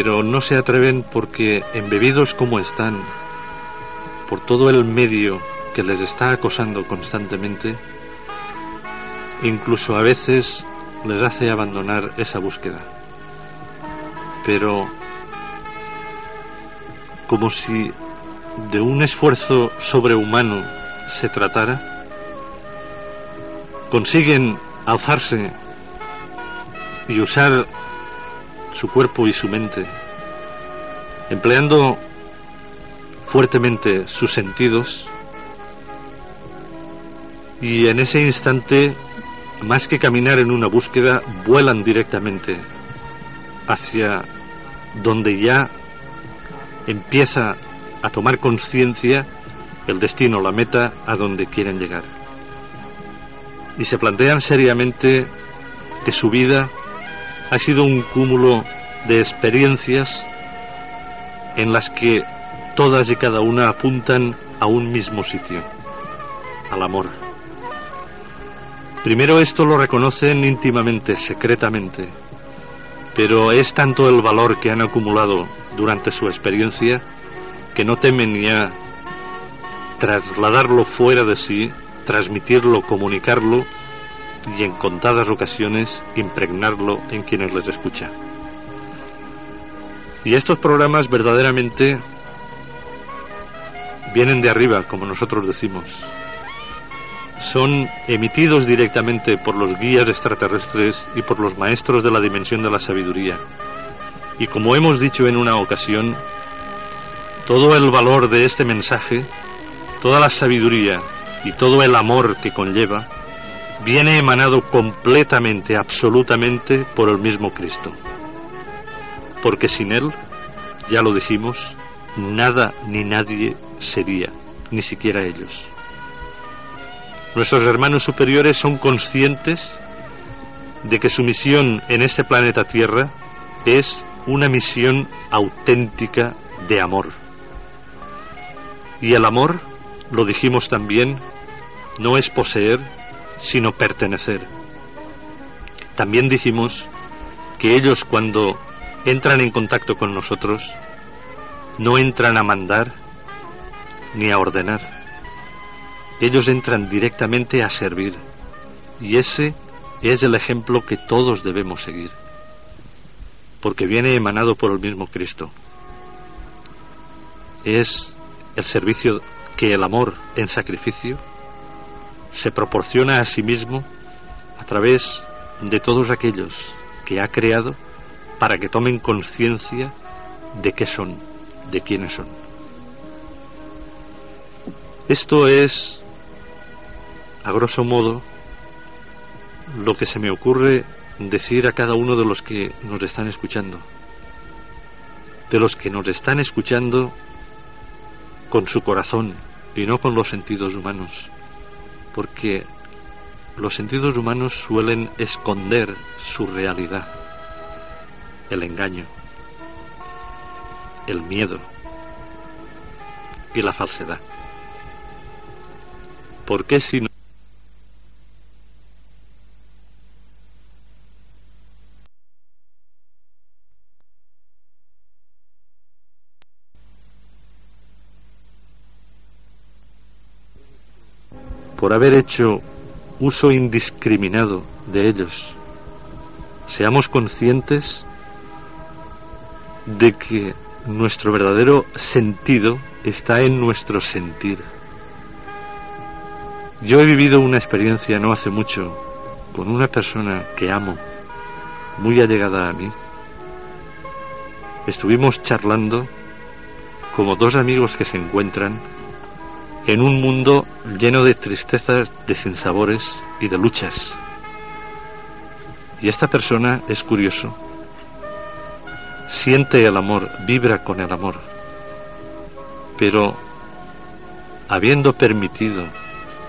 pero no se atreven porque, embebidos como están, por todo el medio que les está acosando constantemente, incluso a veces les hace abandonar esa búsqueda. Pero como si de un esfuerzo sobrehumano se tratara, consiguen alzarse y usar su cuerpo y su mente, empleando fuertemente sus sentidos y en ese instante, más que caminar en una búsqueda, vuelan directamente hacia donde ya empieza a tomar conciencia el destino, la meta a donde quieren llegar. Y se plantean seriamente que su vida ha sido un cúmulo de experiencias en las que todas y cada una apuntan a un mismo sitio, al amor. Primero esto lo reconocen íntimamente, secretamente, pero es tanto el valor que han acumulado durante su experiencia que no temen ya trasladarlo fuera de sí, transmitirlo, comunicarlo y en contadas ocasiones impregnarlo en quienes les escucha. Y estos programas verdaderamente vienen de arriba, como nosotros decimos. Son emitidos directamente por los guías extraterrestres y por los maestros de la dimensión de la sabiduría. Y como hemos dicho en una ocasión, todo el valor de este mensaje, toda la sabiduría y todo el amor que conlleva, viene emanado completamente, absolutamente por el mismo Cristo. Porque sin Él, ya lo dijimos, nada ni nadie sería, ni siquiera ellos. Nuestros hermanos superiores son conscientes de que su misión en este planeta Tierra es una misión auténtica de amor. Y el amor, lo dijimos también, no es poseer, sino pertenecer. También dijimos que ellos cuando entran en contacto con nosotros, no entran a mandar ni a ordenar. Ellos entran directamente a servir. Y ese es el ejemplo que todos debemos seguir. Porque viene emanado por el mismo Cristo. Es el servicio que el amor en sacrificio se proporciona a sí mismo a través de todos aquellos que ha creado para que tomen conciencia de qué son, de quiénes son. Esto es, a grosso modo, lo que se me ocurre decir a cada uno de los que nos están escuchando. De los que nos están escuchando con su corazón y no con los sentidos humanos. Porque los sentidos humanos suelen esconder su realidad, el engaño, el miedo y la falsedad. ¿Por qué si por haber hecho uso indiscriminado de ellos. Seamos conscientes de que nuestro verdadero sentido está en nuestro sentir. Yo he vivido una experiencia no hace mucho con una persona que amo, muy allegada a mí. Estuvimos charlando como dos amigos que se encuentran en un mundo lleno de tristezas, de sinsabores y de luchas. Y esta persona es curioso. Siente el amor, vibra con el amor, pero habiendo permitido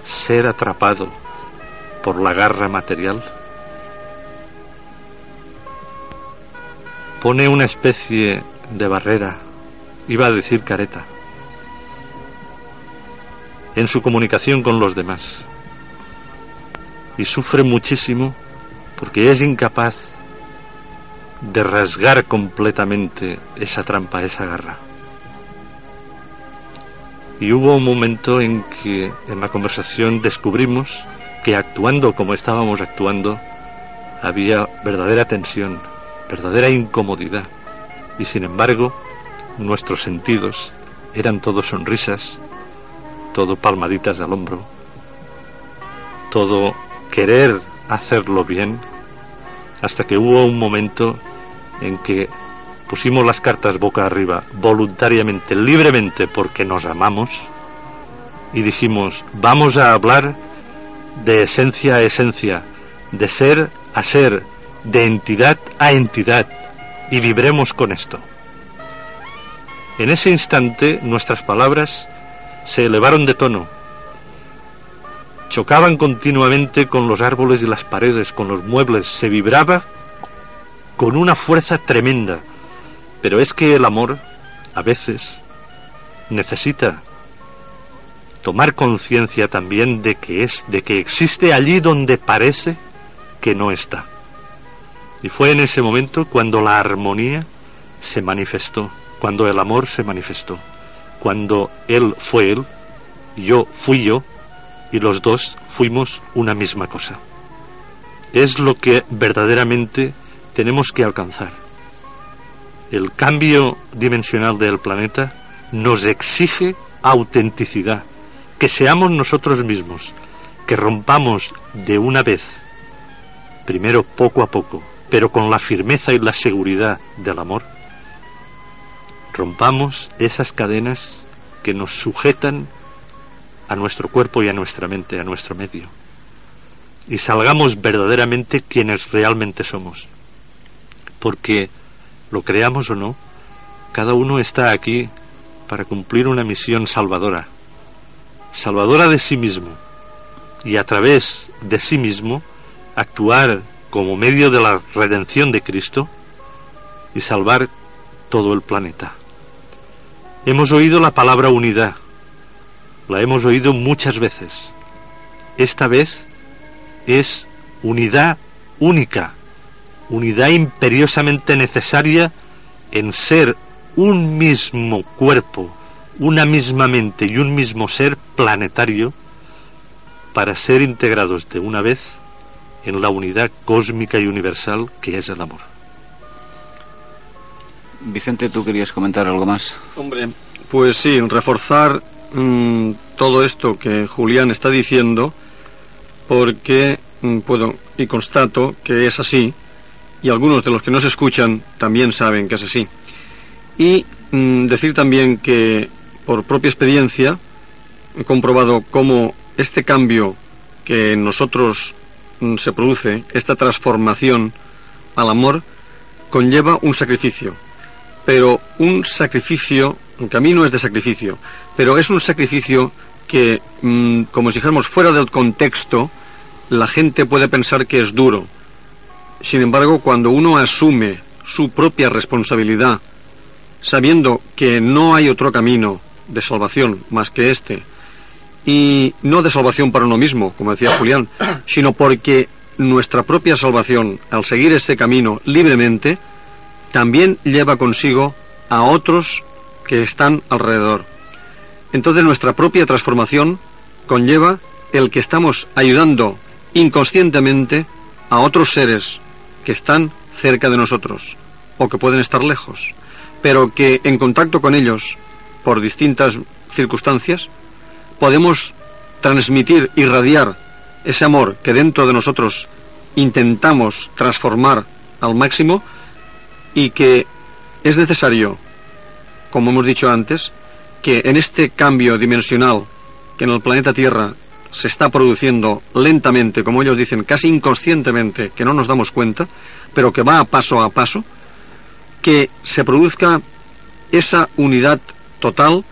ser atrapado por la garra material, pone una especie de barrera, iba a decir careta, en su comunicación con los demás. Y sufre muchísimo porque es incapaz de rasgar completamente esa trampa, esa garra. Y hubo un momento en que en la conversación descubrimos que actuando como estábamos actuando había verdadera tensión, verdadera incomodidad. Y sin embargo, nuestros sentidos eran todos sonrisas, todo palmaditas al hombro, todo querer hacerlo bien, hasta que hubo un momento en que pusimos las cartas boca arriba, voluntariamente, libremente, porque nos amamos, y dijimos, vamos a hablar de esencia a esencia, de ser a ser, de entidad a entidad, y vibremos con esto. En ese instante nuestras palabras se elevaron de tono, chocaban continuamente con los árboles y las paredes, con los muebles, se vibraba con una fuerza tremenda. Pero es que el amor, a veces, necesita tomar conciencia también de que es, de que existe allí donde parece que no está. Y fue en ese momento cuando la armonía se manifestó, cuando el amor se manifestó cuando Él fue Él, yo fui yo, y los dos fuimos una misma cosa. Es lo que verdaderamente tenemos que alcanzar. El cambio dimensional del planeta nos exige autenticidad, que seamos nosotros mismos, que rompamos de una vez, primero poco a poco, pero con la firmeza y la seguridad del amor, rompamos esas cadenas que nos sujetan a nuestro cuerpo y a nuestra mente, a nuestro medio. Y salgamos verdaderamente quienes realmente somos. Porque, lo creamos o no, cada uno está aquí para cumplir una misión salvadora. Salvadora de sí mismo. Y a través de sí mismo actuar como medio de la redención de Cristo y salvar todo el planeta. Hemos oído la palabra unidad, la hemos oído muchas veces. Esta vez es unidad única, unidad imperiosamente necesaria en ser un mismo cuerpo, una misma mente y un mismo ser planetario para ser integrados de una vez en la unidad cósmica y universal que es el amor. Vicente, ¿tú querías comentar algo más? Hombre, pues sí, reforzar mm, todo esto que Julián está diciendo, porque mm, puedo y constato que es así, y algunos de los que nos escuchan también saben que es así. Y mm, decir también que, por propia experiencia, he comprobado cómo este cambio que en nosotros se produce, esta transformación al amor, conlleva un sacrificio pero un sacrificio, un camino es de sacrificio, pero es un sacrificio que, mm, como si dijéramos fuera del contexto, la gente puede pensar que es duro. Sin embargo, cuando uno asume su propia responsabilidad, sabiendo que no hay otro camino de salvación más que este, y no de salvación para uno mismo, como decía Julián, sino porque nuestra propia salvación, al seguir este camino libremente, también lleva consigo a otros que están alrededor. Entonces nuestra propia transformación conlleva el que estamos ayudando inconscientemente a otros seres que están cerca de nosotros o que pueden estar lejos, pero que en contacto con ellos por distintas circunstancias podemos transmitir, irradiar ese amor que dentro de nosotros intentamos transformar al máximo y que es necesario, como hemos dicho antes, que en este cambio dimensional que en el planeta Tierra se está produciendo lentamente, como ellos dicen, casi inconscientemente, que no nos damos cuenta, pero que va paso a paso, que se produzca esa unidad total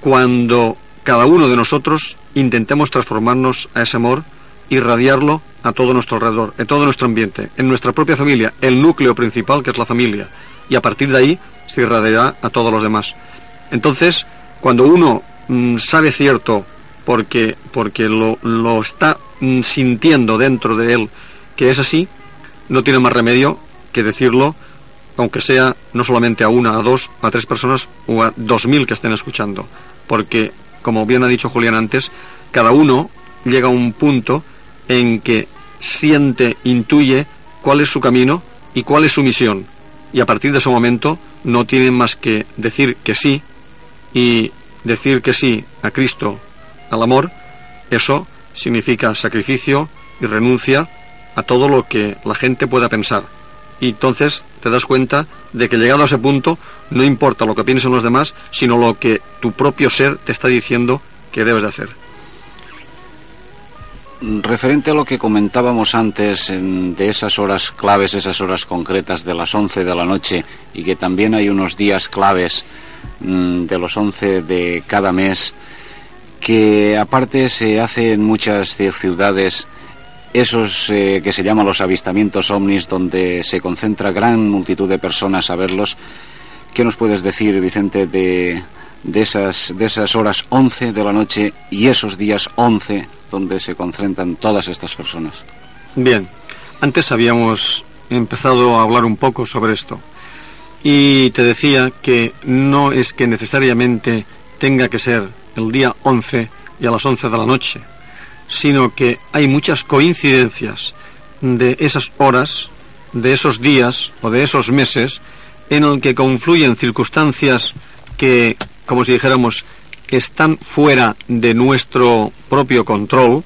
cuando cada uno de nosotros intentemos transformarnos a ese amor, irradiarlo a todo nuestro alrededor, en todo nuestro ambiente, en nuestra propia familia, el núcleo principal que es la familia, y a partir de ahí se irradiará a todos los demás. Entonces, cuando uno mm, sabe cierto, porque, porque lo, lo está mm, sintiendo dentro de él que es así, no tiene más remedio que decirlo, aunque sea no solamente a una, a dos, a tres personas o a dos mil que estén escuchando, porque, como bien ha dicho Julián antes, cada uno llega a un punto en que siente, intuye cuál es su camino y cuál es su misión. Y a partir de ese momento no tiene más que decir que sí y decir que sí a Cristo, al amor, eso significa sacrificio y renuncia a todo lo que la gente pueda pensar. Y entonces te das cuenta de que llegado a ese punto no importa lo que piensen los demás, sino lo que tu propio ser te está diciendo que debes de hacer. Referente a lo que comentábamos antes de esas horas claves, esas horas concretas de las 11 de la noche y que también hay unos días claves mm, de los 11 de cada mes, que aparte se hace en muchas ciudades esos eh, que se llaman los avistamientos ovnis, donde se concentra gran multitud de personas a verlos. ¿Qué nos puedes decir, Vicente, de, de esas, de esas horas 11 de la noche y esos días 11 donde se concentran todas estas personas. Bien, antes habíamos empezado a hablar un poco sobre esto y te decía que no es que necesariamente tenga que ser el día 11 y a las 11 de la noche, sino que hay muchas coincidencias de esas horas, de esos días o de esos meses en el que confluyen circunstancias que como si dijéramos, que están fuera de nuestro propio control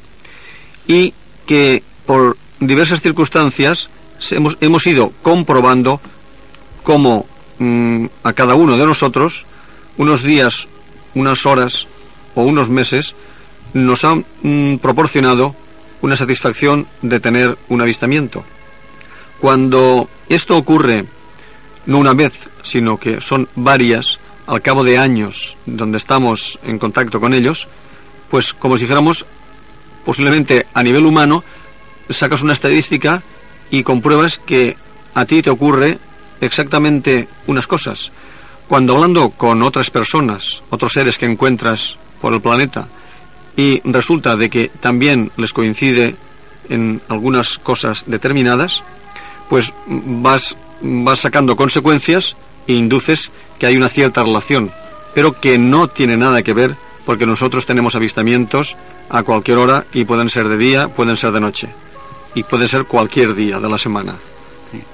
y que por diversas circunstancias hemos, hemos ido comprobando cómo mm, a cada uno de nosotros unos días, unas horas o unos meses nos han mm, proporcionado una satisfacción de tener un avistamiento. Cuando esto ocurre no una vez, sino que son varias, al cabo de años donde estamos en contacto con ellos, pues como si dijéramos, posiblemente a nivel humano, sacas una estadística y compruebas que a ti te ocurre exactamente unas cosas. Cuando hablando con otras personas, otros seres que encuentras por el planeta, y resulta de que también les coincide en algunas cosas determinadas, pues vas, vas sacando consecuencias induces que hay una cierta relación, pero que no tiene nada que ver porque nosotros tenemos avistamientos a cualquier hora y pueden ser de día, pueden ser de noche y puede ser cualquier día de la semana.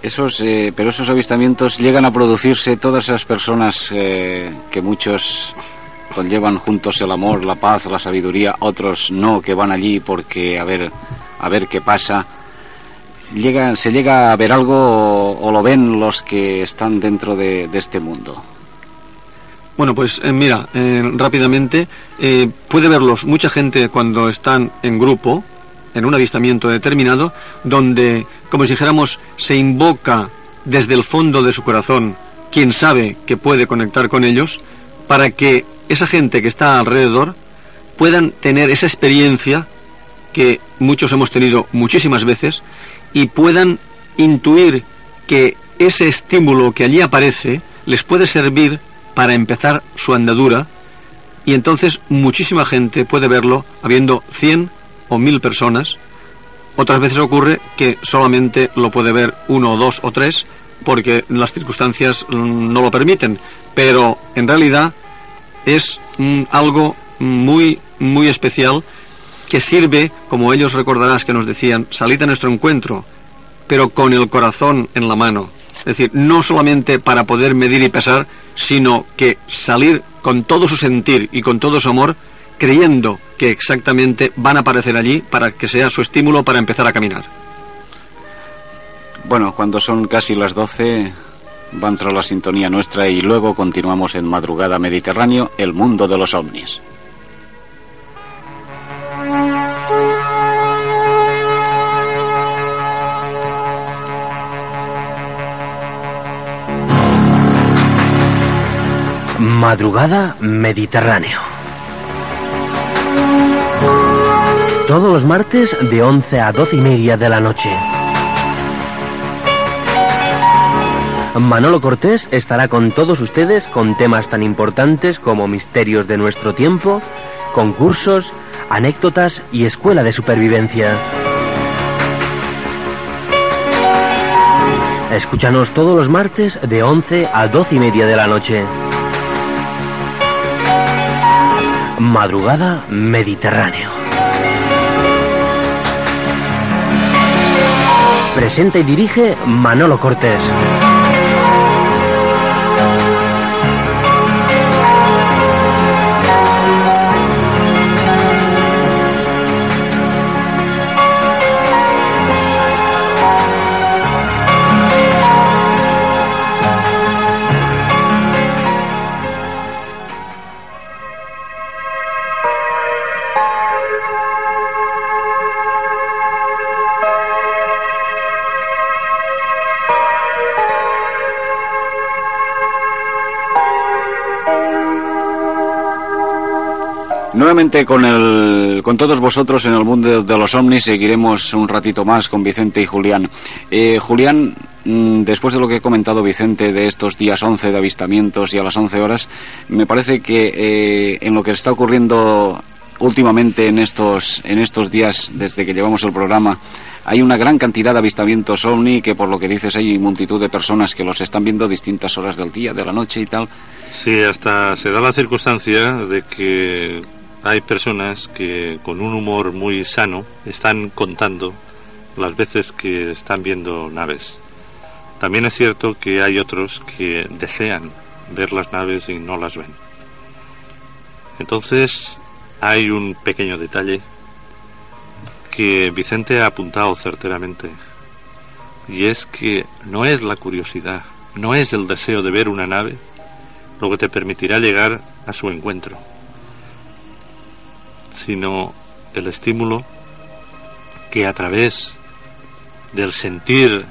Esos, eh, pero esos avistamientos llegan a producirse todas esas personas eh, que muchos conllevan juntos el amor, la paz, la sabiduría, otros no, que van allí porque a ver, a ver qué pasa. Llega, ¿Se llega a ver algo o, lo ven los que están dentro de, este mundo? Bueno, pues eh, mira, rápidamente, puede verlos mucha gente cuando están en grupo, en un avistamiento determinado, donde, como si dijéramos, se invoca desde el fondo de su corazón quien sabe que puede conectar con ellos, para que esa gente que está alrededor puedan tener esa experiencia que muchos hemos tenido muchísimas veces y puedan intuir que ese estímulo que allí aparece les puede servir para empezar su andadura y entonces muchísima gente puede verlo habiendo 100 o mil personas. Otras veces ocurre que solamente lo puede ver uno o dos o tres porque las circunstancias mm, no lo permiten. Pero en realidad es mm, algo muy, muy especial que sirve, como ellos recordarás que nos decían, salid a nuestro encuentro, pero con el corazón en la mano. Es decir, no solamente para poder medir y pesar, sino que salir con todo su sentir y con todo su amor creyendo que exactamente van a aparecer allí para que sea su estímulo para empezar a caminar. Bueno, cuando son casi las 12 va a entrar la sintonía nuestra y luego continuamos en Madrugada Mediterráneo, el mundo de los ovnis. Madrugada Mediterráneo. Todos los martes de 11 a 12 y media de la noche. Manolo Cortés estará con todos ustedes con temas tan importantes como misterios de nuestro tiempo, concursos, anécdotas y escuela de supervivencia. Escúchanos todos los martes de 11 a 12 y media de la noche. Madrugada Mediterráneo. Presenta y dirige Manolo Cortés. Nuevamente con, el, con todos vosotros en el mundo de los ovnis seguiremos un ratito más con Vicente y Julián. Eh, Julián, mm, después de lo que he comentado Vicente de estos días 11 de avistamientos y a las 11 horas, me parece que eh, en lo que está ocurriendo últimamente en estos, en estos días desde que llevamos el programa, hay una gran cantidad de avistamientos ovni que por lo que dices hay multitud de personas que los están viendo a distintas horas del día, de la noche y tal. Sí, hasta se da la circunstancia de que hay personas que con un humor muy sano están contando las veces que están viendo naves. También es cierto que hay otros que desean ver las naves y no las ven. Entonces hay un pequeño detalle que Vicente ha apuntado certeramente y es que no es la curiosidad, no es el deseo de ver una nave lo que te permitirá llegar a su encuentro sino el estímulo que a través del sentir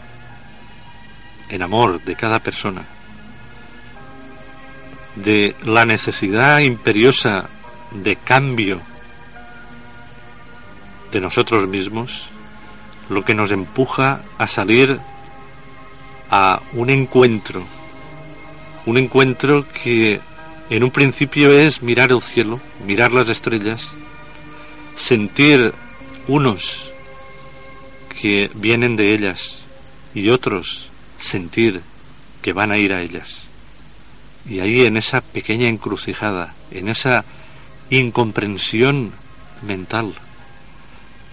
en amor de cada persona, de la necesidad imperiosa de cambio de nosotros mismos, lo que nos empuja a salir a un encuentro, un encuentro que en un principio es mirar el cielo, mirar las estrellas, sentir unos que vienen de ellas y otros sentir que van a ir a ellas. Y ahí en esa pequeña encrucijada, en esa incomprensión mental,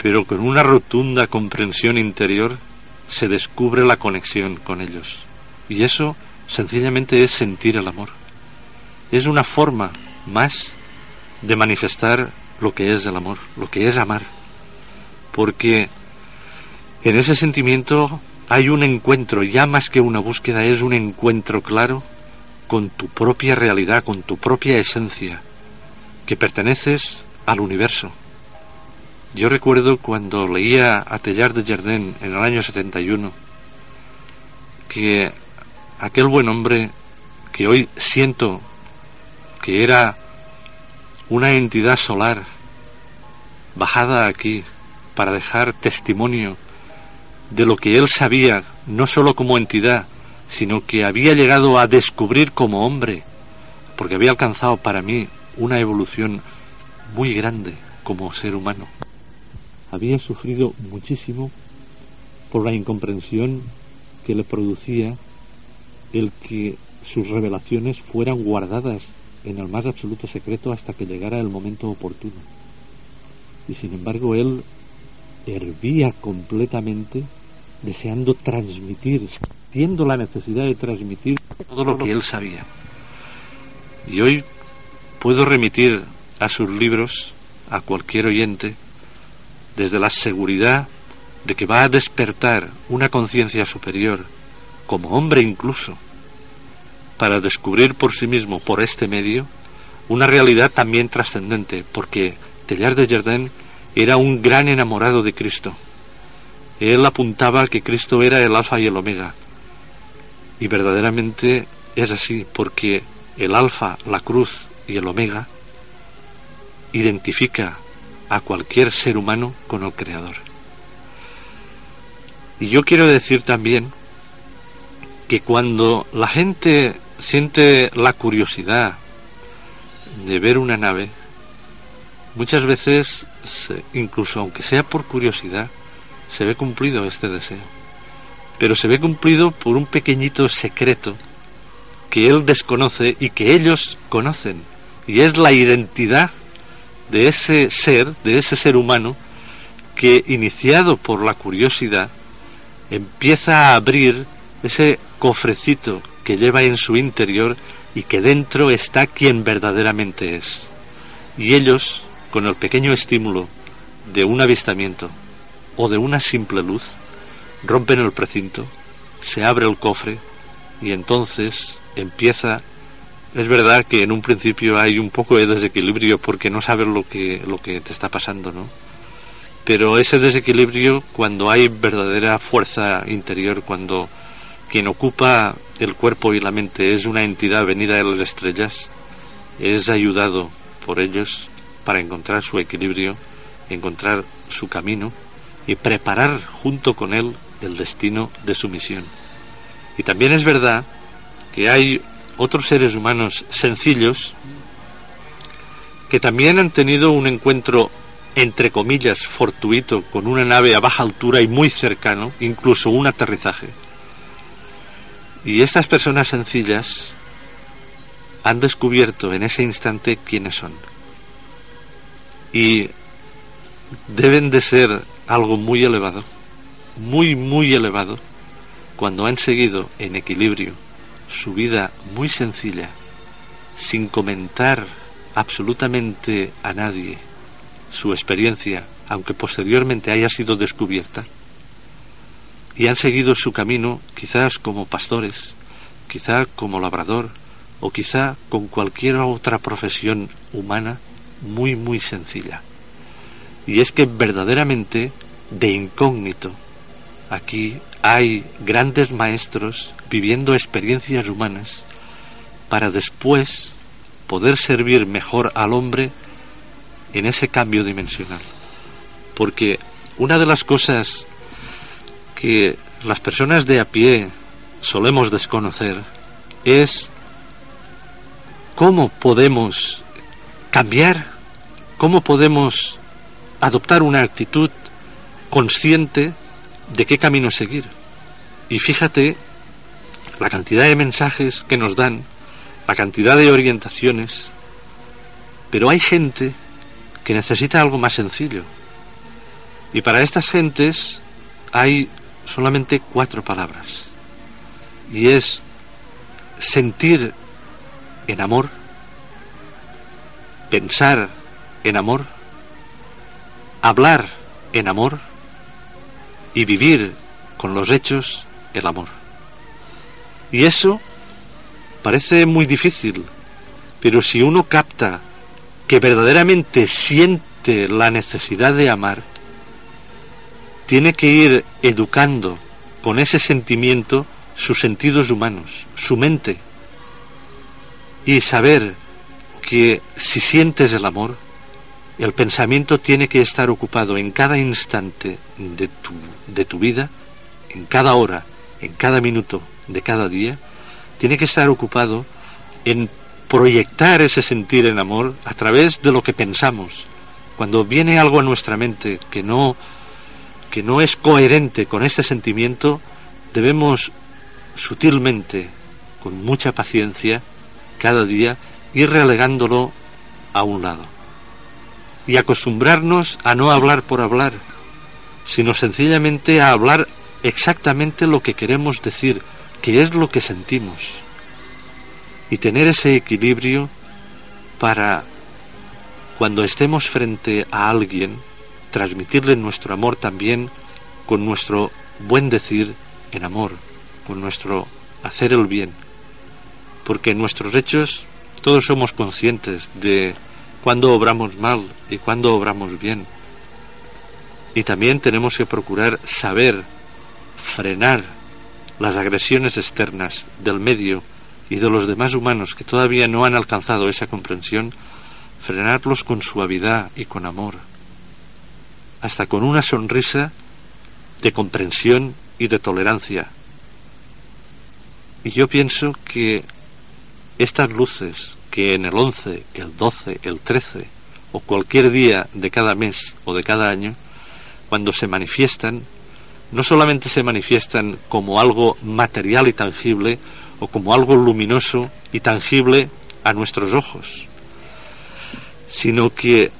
pero con una rotunda comprensión interior, se descubre la conexión con ellos. Y eso sencillamente es sentir el amor. Es una forma más de manifestar lo que es el amor, lo que es amar. Porque en ese sentimiento hay un encuentro, ya más que una búsqueda, es un encuentro claro con tu propia realidad, con tu propia esencia, que perteneces al universo. Yo recuerdo cuando leía a Tellar de Jardin en el año 71 que aquel buen hombre que hoy siento que era una entidad solar bajada aquí para dejar testimonio de lo que él sabía, no sólo como entidad, sino que había llegado a descubrir como hombre, porque había alcanzado para mí una evolución muy grande como ser humano. Había sufrido muchísimo por la incomprensión que le producía el que sus revelaciones fueran guardadas en el más absoluto secreto hasta que llegara el momento oportuno. Y sin embargo él hervía completamente deseando transmitir, siendo la necesidad de transmitir todo lo que él sabía. Y hoy puedo remitir a sus libros a cualquier oyente desde la seguridad de que va a despertar una conciencia superior, como hombre incluso, para descubrir por sí mismo, por este medio, una realidad también trascendente, porque Tellar de Jardin era un gran enamorado de Cristo. Él apuntaba que Cristo era el alfa y el omega. Y verdaderamente es así, porque el alfa, la cruz y el omega identifica a cualquier ser humano con el Creador. Y yo quiero decir también que cuando la gente siente la curiosidad de ver una nave, muchas veces, incluso aunque sea por curiosidad, se ve cumplido este deseo. Pero se ve cumplido por un pequeñito secreto que él desconoce y que ellos conocen. Y es la identidad de ese ser, de ese ser humano, que iniciado por la curiosidad, empieza a abrir ese cofrecito que lleva en su interior y que dentro está quien verdaderamente es. Y ellos, con el pequeño estímulo de un avistamiento o de una simple luz, rompen el precinto, se abre el cofre y entonces empieza es verdad que en un principio hay un poco de desequilibrio porque no sabes lo que lo que te está pasando, ¿no? Pero ese desequilibrio cuando hay verdadera fuerza interior, cuando quien ocupa el cuerpo y la mente es una entidad venida de las estrellas, es ayudado por ellos para encontrar su equilibrio, encontrar su camino y preparar junto con él el destino de su misión. Y también es verdad que hay otros seres humanos sencillos que también han tenido un encuentro entre comillas fortuito con una nave a baja altura y muy cercano, incluso un aterrizaje. Y estas personas sencillas han descubierto en ese instante quiénes son. Y deben de ser algo muy elevado, muy, muy elevado, cuando han seguido en equilibrio su vida muy sencilla, sin comentar absolutamente a nadie su experiencia, aunque posteriormente haya sido descubierta, y han seguido su camino quizás como pastores, quizá como labrador, o quizá con cualquier otra profesión humana muy, muy sencilla. Y es que verdaderamente de incógnito aquí hay grandes maestros viviendo experiencias humanas para después poder servir mejor al hombre en ese cambio dimensional. Porque una de las cosas que las personas de a pie solemos desconocer es cómo podemos cambiar, cómo podemos adoptar una actitud consciente de qué camino seguir. Y fíjate la cantidad de mensajes que nos dan, la cantidad de orientaciones, pero hay gente que necesita algo más sencillo. Y para estas gentes hay solamente cuatro palabras. Y es sentir en amor, pensar en amor, hablar en amor y vivir con los hechos el amor. Y eso parece muy difícil, pero si uno capta que verdaderamente siente la necesidad de amar, tiene que ir educando con ese sentimiento sus sentidos humanos, su mente, y saber que si sientes el amor, el pensamiento tiene que estar ocupado en cada instante de tu, de tu vida, en cada hora, en cada minuto de cada día, tiene que estar ocupado en proyectar ese sentir en amor a través de lo que pensamos. Cuando viene algo a nuestra mente que no que no es coherente con este sentimiento, debemos sutilmente, con mucha paciencia, cada día ir relegándolo a un lado. Y acostumbrarnos a no hablar por hablar, sino sencillamente a hablar exactamente lo que queremos decir, que es lo que sentimos. Y tener ese equilibrio para cuando estemos frente a alguien, transmitirle nuestro amor también con nuestro buen decir en amor, con nuestro hacer el bien. Porque en nuestros hechos todos somos conscientes de cuándo obramos mal y cuándo obramos bien. Y también tenemos que procurar saber frenar las agresiones externas del medio y de los demás humanos que todavía no han alcanzado esa comprensión, frenarlos con suavidad y con amor, hasta con una sonrisa de comprensión y de tolerancia. Y yo pienso que estas luces que en el 11, el 12, el 13 o cualquier día de cada mes o de cada año, cuando se manifiestan, no solamente se manifiestan como algo material y tangible o como algo luminoso y tangible a nuestros ojos, sino que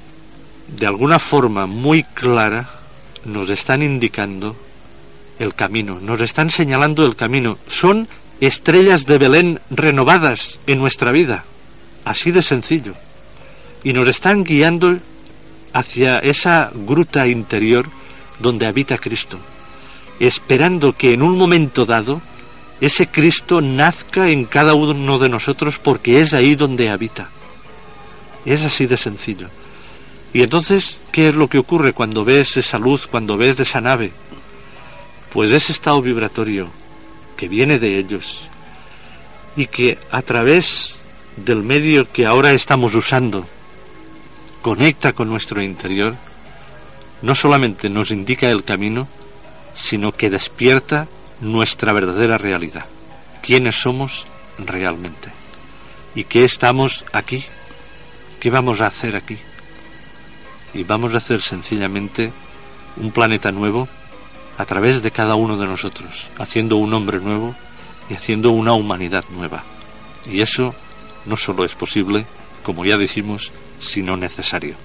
de alguna forma muy clara nos están indicando el camino, nos están señalando el camino. Son estrellas de Belén renovadas en nuestra vida, así de sencillo. Y nos están guiando hacia esa gruta interior donde habita Cristo esperando que en un momento dado ese Cristo nazca en cada uno de nosotros porque es ahí donde habita. Es así de sencillo. Y entonces, ¿qué es lo que ocurre cuando ves esa luz, cuando ves esa nave? Pues ese estado vibratorio que viene de ellos y que a través del medio que ahora estamos usando conecta con nuestro interior, no solamente nos indica el camino, sino que despierta nuestra verdadera realidad, quiénes somos realmente y qué estamos aquí, qué vamos a hacer aquí. Y vamos a hacer sencillamente un planeta nuevo a través de cada uno de nosotros, haciendo un hombre nuevo y haciendo una humanidad nueva. Y eso no solo es posible, como ya dijimos, sino necesario.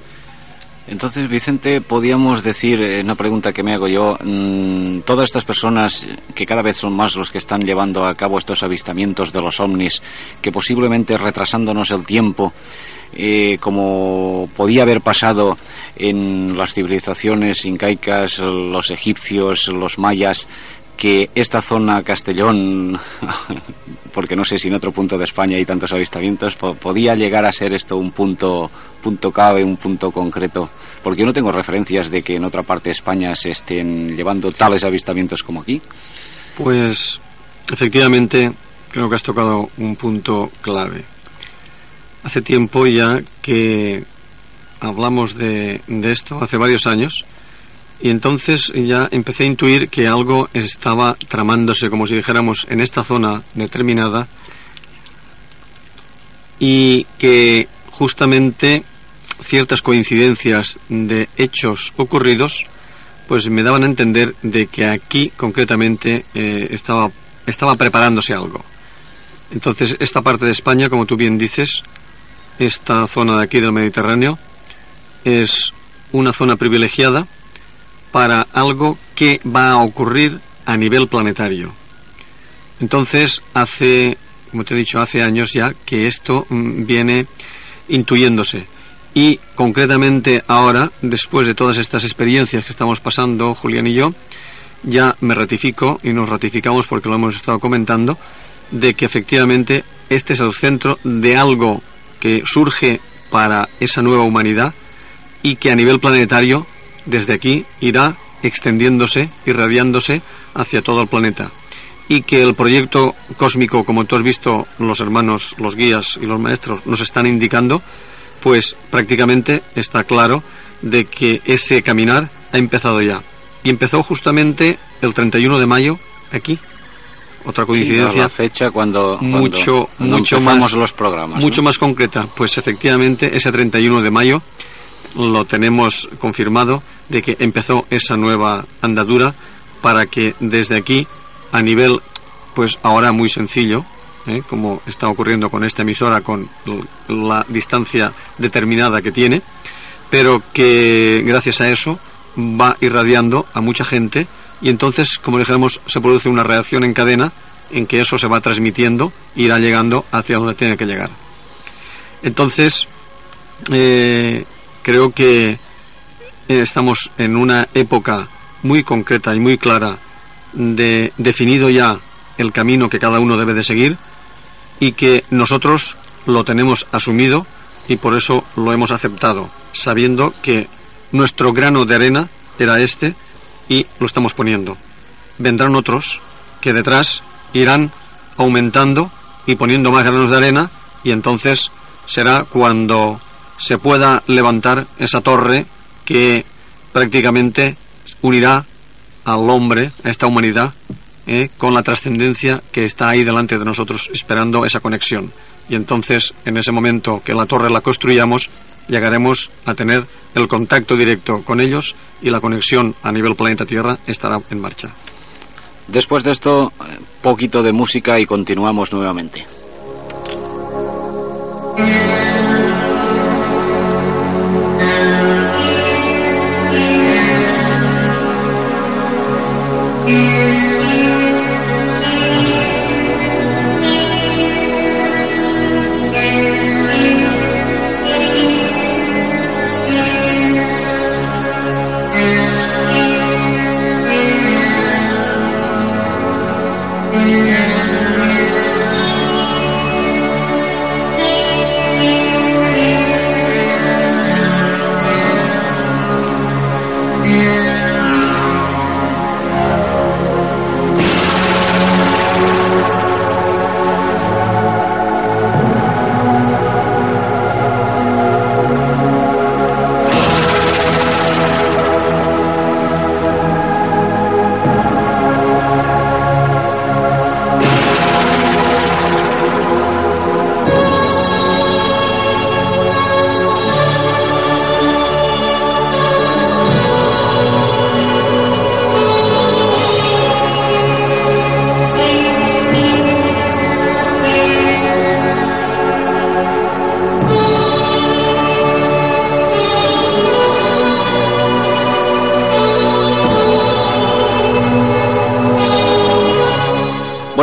Entonces, Vicente, podríamos decir, eh, una pregunta que me hago yo, mm, todas estas personas, que cada vez son más los que están llevando a cabo estos avistamientos de los ovnis, que posiblemente retrasándonos el tiempo, eh, como podía haber pasado en las civilizaciones incaicas, los egipcios, los mayas, que esta zona Castellón, porque no sé si en otro punto de España hay tantos avistamientos, podía llegar a ser esto un punto, punto clave, un punto concreto, porque yo no tengo referencias de que en otra parte de España se estén llevando tales avistamientos como aquí. Pues efectivamente creo que has tocado un punto clave. Hace tiempo ya que hablamos de, de esto, hace varios años, y entonces ya empecé a intuir que algo estaba tramándose, como si dijéramos, en esta zona determinada y que justamente ciertas coincidencias de hechos ocurridos pues me daban a entender de que aquí concretamente eh, estaba, estaba preparándose algo. Entonces, esta parte de España, como tú bien dices, esta zona de aquí del Mediterráneo, es una zona privilegiada para algo que va a ocurrir a nivel planetario. Entonces, hace, como te he dicho, hace años ya que esto mm, viene intuyéndose. Y concretamente ahora, después de todas estas experiencias que estamos pasando, Julián y yo, ya me ratifico y nos ratificamos porque lo hemos estado comentando, de que efectivamente este es el centro de algo que surge para esa nueva humanidad y que a nivel planetario, desde aquí, irá extendiéndose, irradiándose hacia todo el planeta. Y que el proyecto cósmico, como tú has visto, los hermanos, los guías y los maestros nos están indicando, pues prácticamente está claro de que ese caminar ha empezado ya. Y empezó justamente el 31 de mayo aquí. Otra coincidencia. la fecha cuando, mucho, mucho más los programas. Mucho más concreta. Pues efectivamente ese 31 de mayo lo tenemos confirmado de que empezó esa nueva andadura para que desde aquí a nivel pues ahora muy sencillo ¿eh? como está ocurriendo con esta emisora con la distancia determinada que tiene pero que gracias a eso va irradiando a mucha gente y entonces como dijéramos se produce una reacción en cadena en que eso se va transmitiendo e irá llegando hacia donde tiene que llegar. Entonces eh, creo que estamos en una época muy concreta y muy clara de definido ya el camino que cada uno debe de seguir y que nosotros lo tenemos asumido y por eso lo hemos aceptado, sabiendo que nuestro grano de arena era este y lo estamos poniendo. Vendrán otros que detrás irán aumentando y poniendo más granos de arena y entonces será cuando se pueda levantar esa torre que prácticamente unirá al hombre, a esta humanidad, eh, con la trascendencia que está ahí delante de nosotros esperando esa conexión. Y entonces, en ese momento que la torre la construyamos, llegaremos a tener el contacto directo con ellos y la conexión a nivel planeta Tierra estará en marcha. Después de esto, eh, poquito de música y continuamos nuevamente.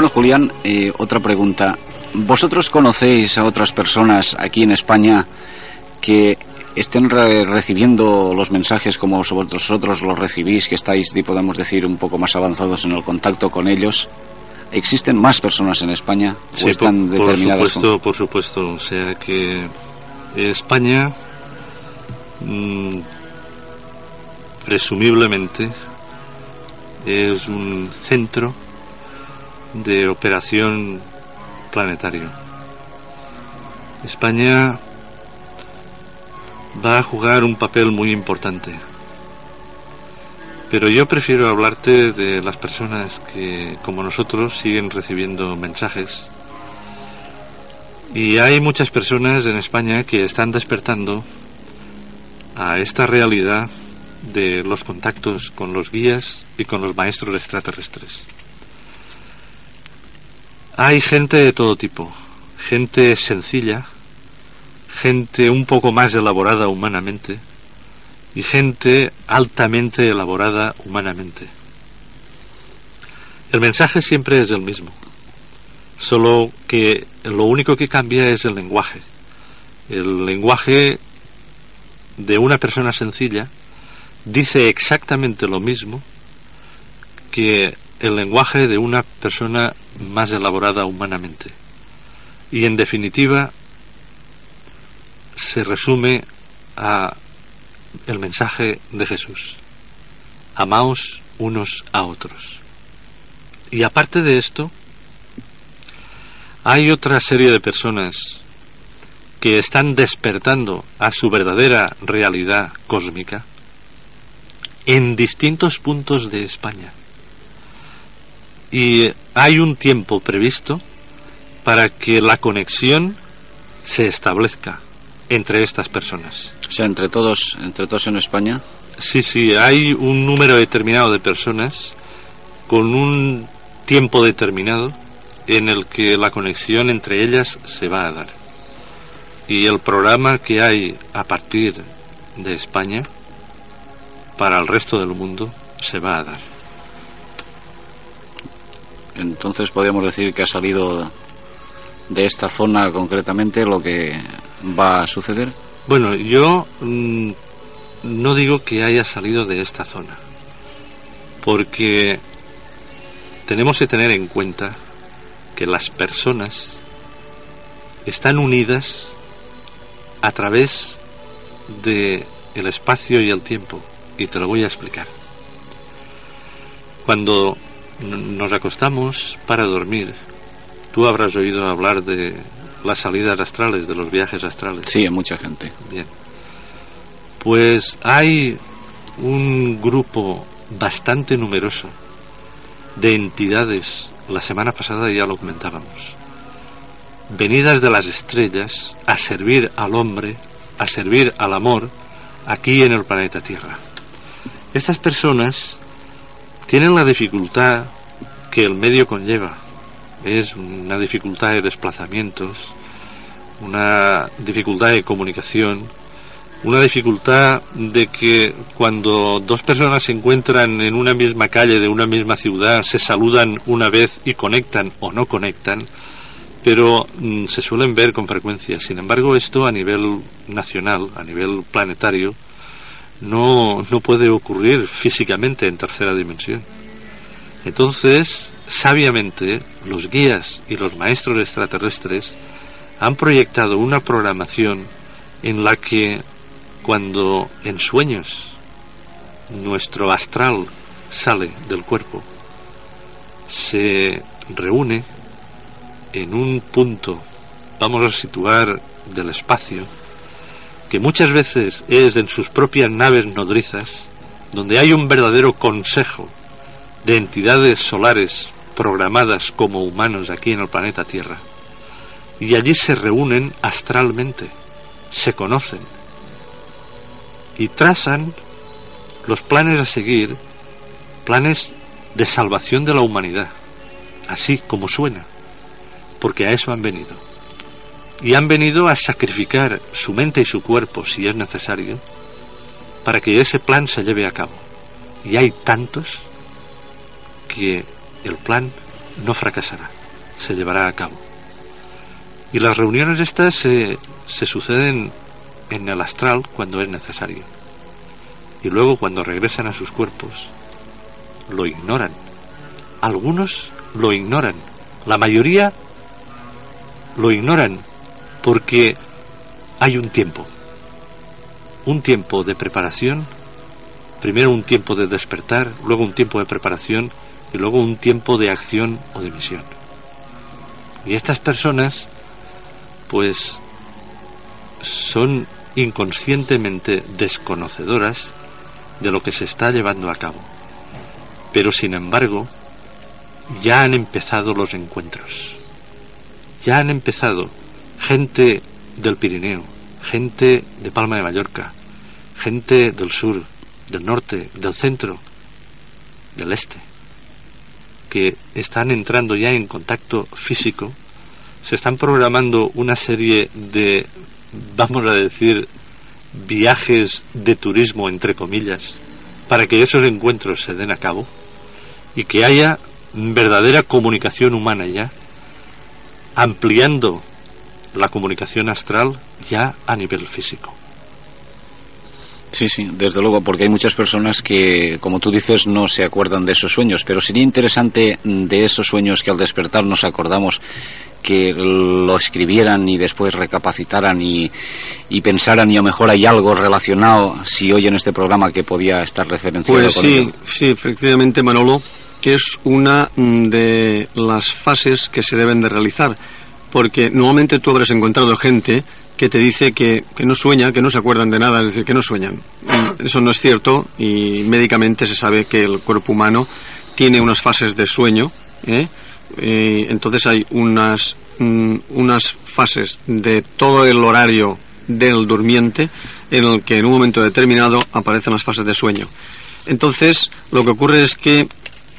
Julián, eh, otra pregunta. ¿Vosotros conocéis a otras personas aquí en España que estén recibiendo los mensajes como vosotros los recibís, que estáis, podemos decir, un poco más avanzados en el contacto con ellos? ¿Existen más personas en España? Sí, están por, determinadas supuesto, por supuesto. O sea que España, mm, presumiblemente, es un centro de operación planetario. España va a jugar un papel muy importante. Pero yo prefiero hablarte de las personas que, como nosotros, siguen recibiendo mensajes. Y hay muchas personas en España que están despertando a esta realidad de los contactos con los guías y con los maestros extraterrestres. Hay gente de todo tipo, gente sencilla, gente un poco más elaborada humanamente y gente altamente elaborada humanamente. El mensaje siempre es el mismo, solo que lo único que cambia es el lenguaje. El lenguaje de una persona sencilla dice exactamente lo mismo que el lenguaje de una persona más elaborada humanamente. Y en definitiva se resume a el mensaje de Jesús. Amaos unos a otros. Y aparte de esto, hay otra serie de personas que están despertando a su verdadera realidad cósmica en distintos puntos de España. Y hay un tiempo previsto para que la conexión se establezca entre estas personas. O sea, entre todos, entre todos en España. Sí, sí, hay un número determinado de personas con un tiempo determinado en el que la conexión entre ellas se va a dar. Y el programa que hay a partir de España para el resto del mundo se va a dar. Entonces podríamos decir que ha salido de esta zona concretamente lo que va a suceder. Bueno, yo mm, no digo que haya salido de esta zona, porque tenemos que tener en cuenta que las personas están unidas a través de el espacio y el tiempo y te lo voy a explicar. Cuando nos acostamos para dormir, tú habrás oído hablar de las salidas astrales, de los viajes astrales. Sí, hay mucha gente. Bien. Pues hay un grupo bastante numeroso de entidades, la semana pasada ya lo comentábamos, venidas de las estrellas a servir al hombre, a servir al amor, aquí en el planeta Tierra. Estas personas tienen la dificultad que el medio conlleva. Es una dificultad de desplazamientos, una dificultad de comunicación, una dificultad de que cuando dos personas se encuentran en una misma calle de una misma ciudad se saludan una vez y conectan o no conectan, pero mm, se suelen ver con frecuencia. Sin embargo, esto a nivel nacional, a nivel planetario, no, no puede ocurrir físicamente en tercera dimensión. Entonces, sabiamente, los guías y los maestros extraterrestres han proyectado una programación en la que cuando en sueños nuestro astral sale del cuerpo, se reúne en un punto, vamos a situar del espacio, que muchas veces es en sus propias naves nodrizas, donde hay un verdadero consejo de entidades solares programadas como humanos aquí en el planeta Tierra. Y allí se reúnen astralmente, se conocen y trazan los planes a seguir, planes de salvación de la humanidad, así como suena, porque a eso han venido y han venido a sacrificar su mente y su cuerpo, si es necesario, para que ese plan se lleve a cabo. Y hay tantos que el plan no fracasará, se llevará a cabo. Y las reuniones estas se, se suceden en el astral cuando es necesario. Y luego cuando regresan a sus cuerpos, lo ignoran. Algunos lo ignoran. La mayoría lo ignoran porque hay un tiempo, un tiempo de preparación, primero un tiempo de despertar, luego un tiempo de preparación y luego un tiempo de acción o de misión. Y estas personas, pues, son inconscientemente desconocedoras de lo que se está llevando a cabo. Pero, sin embargo, ya han empezado los encuentros. Ya han empezado gente del Pirineo, gente de Palma de Mallorca, gente del sur, del norte, del centro, del este, que están entrando ya en contacto físico, se están programando una serie de, vamos a decir, viajes de turismo, entre comillas, para que esos encuentros se den a cabo y que haya verdadera comunicación humana ya, ampliando la comunicación astral ya a nivel físico. Sí, sí, desde luego, porque hay muchas personas que, como tú dices, no se acuerdan de esos sueños, pero sería interesante de esos sueños que al despertar nos acordamos que lo escribieran y después recapacitaran y, y pensaran y a lo mejor hay algo relacionado si oyen este programa que podía estar referenciado. Pues sí, sí, efectivamente Manolo, que es una de las fases que se deben de realizar, porque normalmente tú habrás encontrado gente que te dice que, que, no sueña, que no se acuerdan de nada, es decir, que no sueñan. Eso no es cierto y médicamente se sabe que el cuerpo humano tiene unas fases de sueño, ¿eh? Eh, entonces hay unas, mm, unas fases de todo el horario del durmiente en el que en un momento determinado aparecen las fases de sueño. Entonces, lo que ocurre es que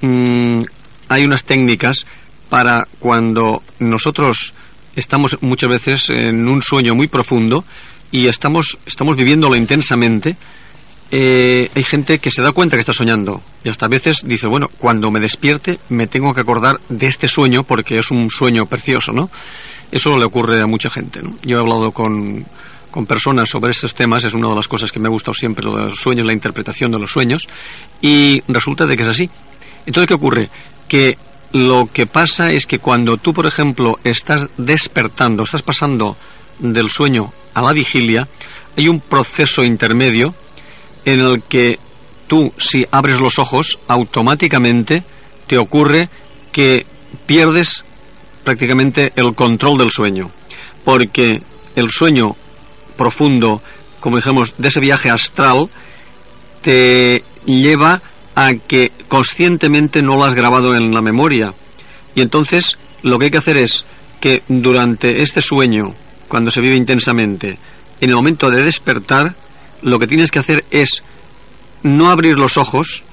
mm, hay unas técnicas para cuando nosotros estamos muchas veces en un sueño muy profundo y estamos, estamos viviéndolo intensamente, eh, hay gente que se da cuenta que está soñando y hasta a veces dice, bueno, cuando me despierte me tengo que acordar de este sueño porque es un sueño precioso, ¿no? Eso le ocurre a mucha gente, ¿no? Yo he hablado con, con personas sobre estos temas, es una de las cosas que me ha gustado siempre, los sueños, la interpretación de los sueños, y resulta de que es así. Entonces, ¿qué ocurre? Que lo que pasa es que cuando tú, por ejemplo, estás despertando, estás pasando del sueño a la vigilia, hay un proceso intermedio en el que tú, si abres los ojos, automáticamente te ocurre que pierdes prácticamente el control del sueño. Porque el sueño profundo, como dijimos, de ese viaje astral, te lleva a que conscientemente no lo has grabado en la memoria. Y entonces lo que hay que hacer es que durante este sueño, cuando se vive intensamente, en el momento de despertar, lo que tienes que hacer es no abrir los ojos,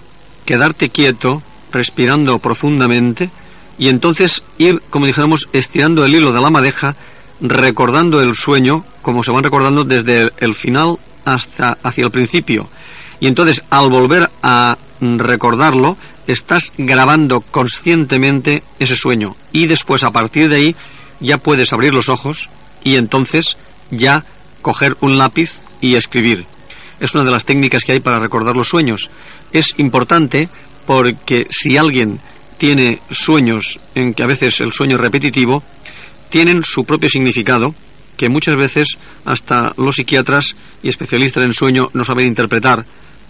quedarte quieto, respirando profundamente, y entonces ir, como dijéramos, estirando el hilo de la madeja, recordando el sueño, como se van recordando desde el final hasta hacia el principio. Y entonces, al volver a recordarlo, estás grabando conscientemente ese sueño. Y después, a partir de ahí, ya puedes abrir los ojos y entonces ya coger un lápiz y escribir es una de las técnicas que hay para recordar los sueños. Es importante porque si alguien tiene sueños en que a veces el sueño es repetitivo, tienen su propio significado que muchas veces hasta los psiquiatras y especialistas en sueño no saben interpretar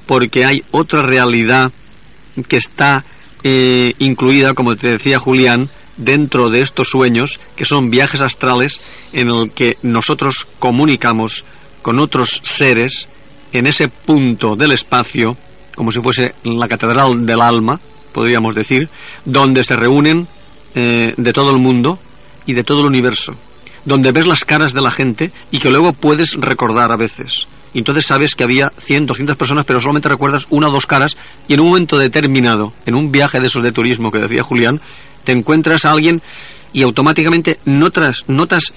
porque hay otra realidad que está eh, incluida, como te decía Julián, dentro de estos sueños, que son viajes astrales en el que nosotros comunicamos con otros seres en ese punto del espacio, como si fuese la catedral del alma, podríamos decir, donde se reúnen eh, de todo el mundo y de todo el universo, donde ves las caras de la gente y que luego puedes recordar a veces. Y entonces sabes que había 100, 200 personas, pero solamente recuerdas una o dos caras y en un momento determinado, en un viaje de esos de turismo que decía Julián, te encuentras a alguien y automáticamente notas, notas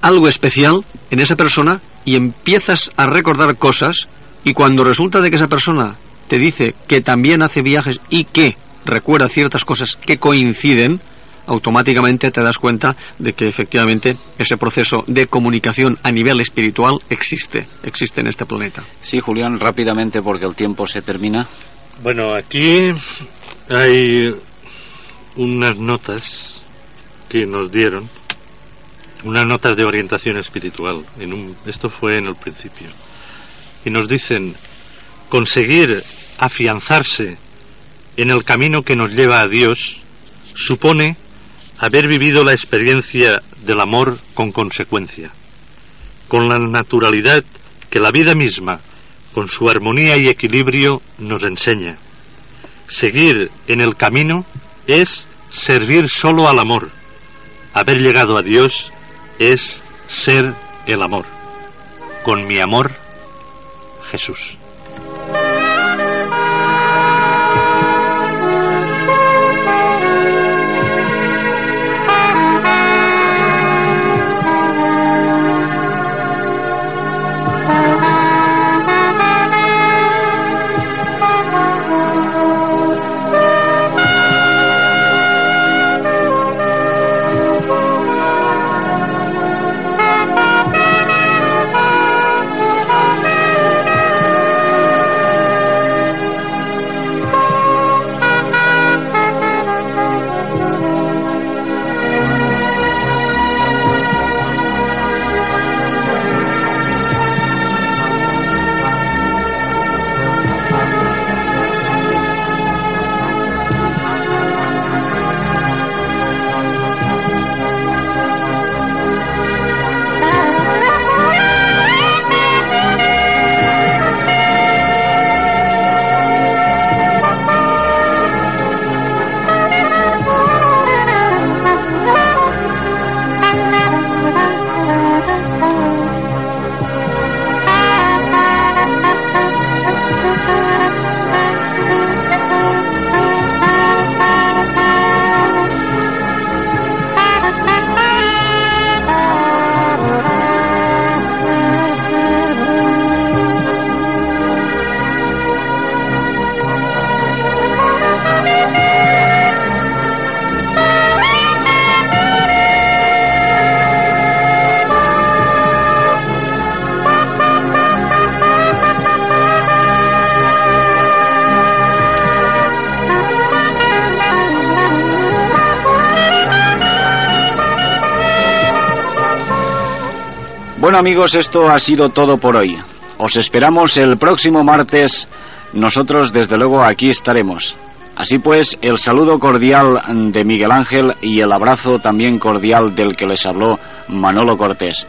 algo especial en esa persona y empiezas a recordar cosas y cuando resulta de que esa persona te dice que también hace viajes y que recuerda ciertas cosas que coinciden, automáticamente te das cuenta de que efectivamente ese proceso de comunicación a nivel espiritual existe, existe en este planeta. Sí, Julián, rápidamente porque el tiempo se termina. Bueno, aquí hay unas notas que nos dieron unas notas de orientación espiritual. En un, esto fue en el principio. Y nos dicen, conseguir afianzarse en el camino que nos lleva a Dios supone haber vivido la experiencia del amor con consecuencia, con la naturalidad que la vida misma, con su armonía y equilibrio, nos enseña. Seguir en el camino es servir solo al amor. Haber llegado a Dios es ser el amor. Con mi amor, Jesús. Bueno amigos, esto ha sido todo por hoy. Os esperamos el próximo martes. Nosotros desde luego aquí estaremos. Así pues, el saludo cordial de Miguel Ángel y el abrazo también cordial del que les habló Manolo Cortés.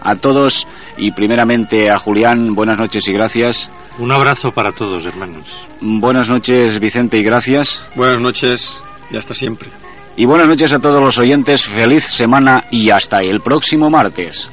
A todos y primeramente a Julián, buenas noches y gracias. Un abrazo para todos, hermanos. Buenas noches, Vicente, y gracias. Buenas noches y hasta siempre. Y buenas noches a todos los oyentes, feliz semana y hasta el próximo martes.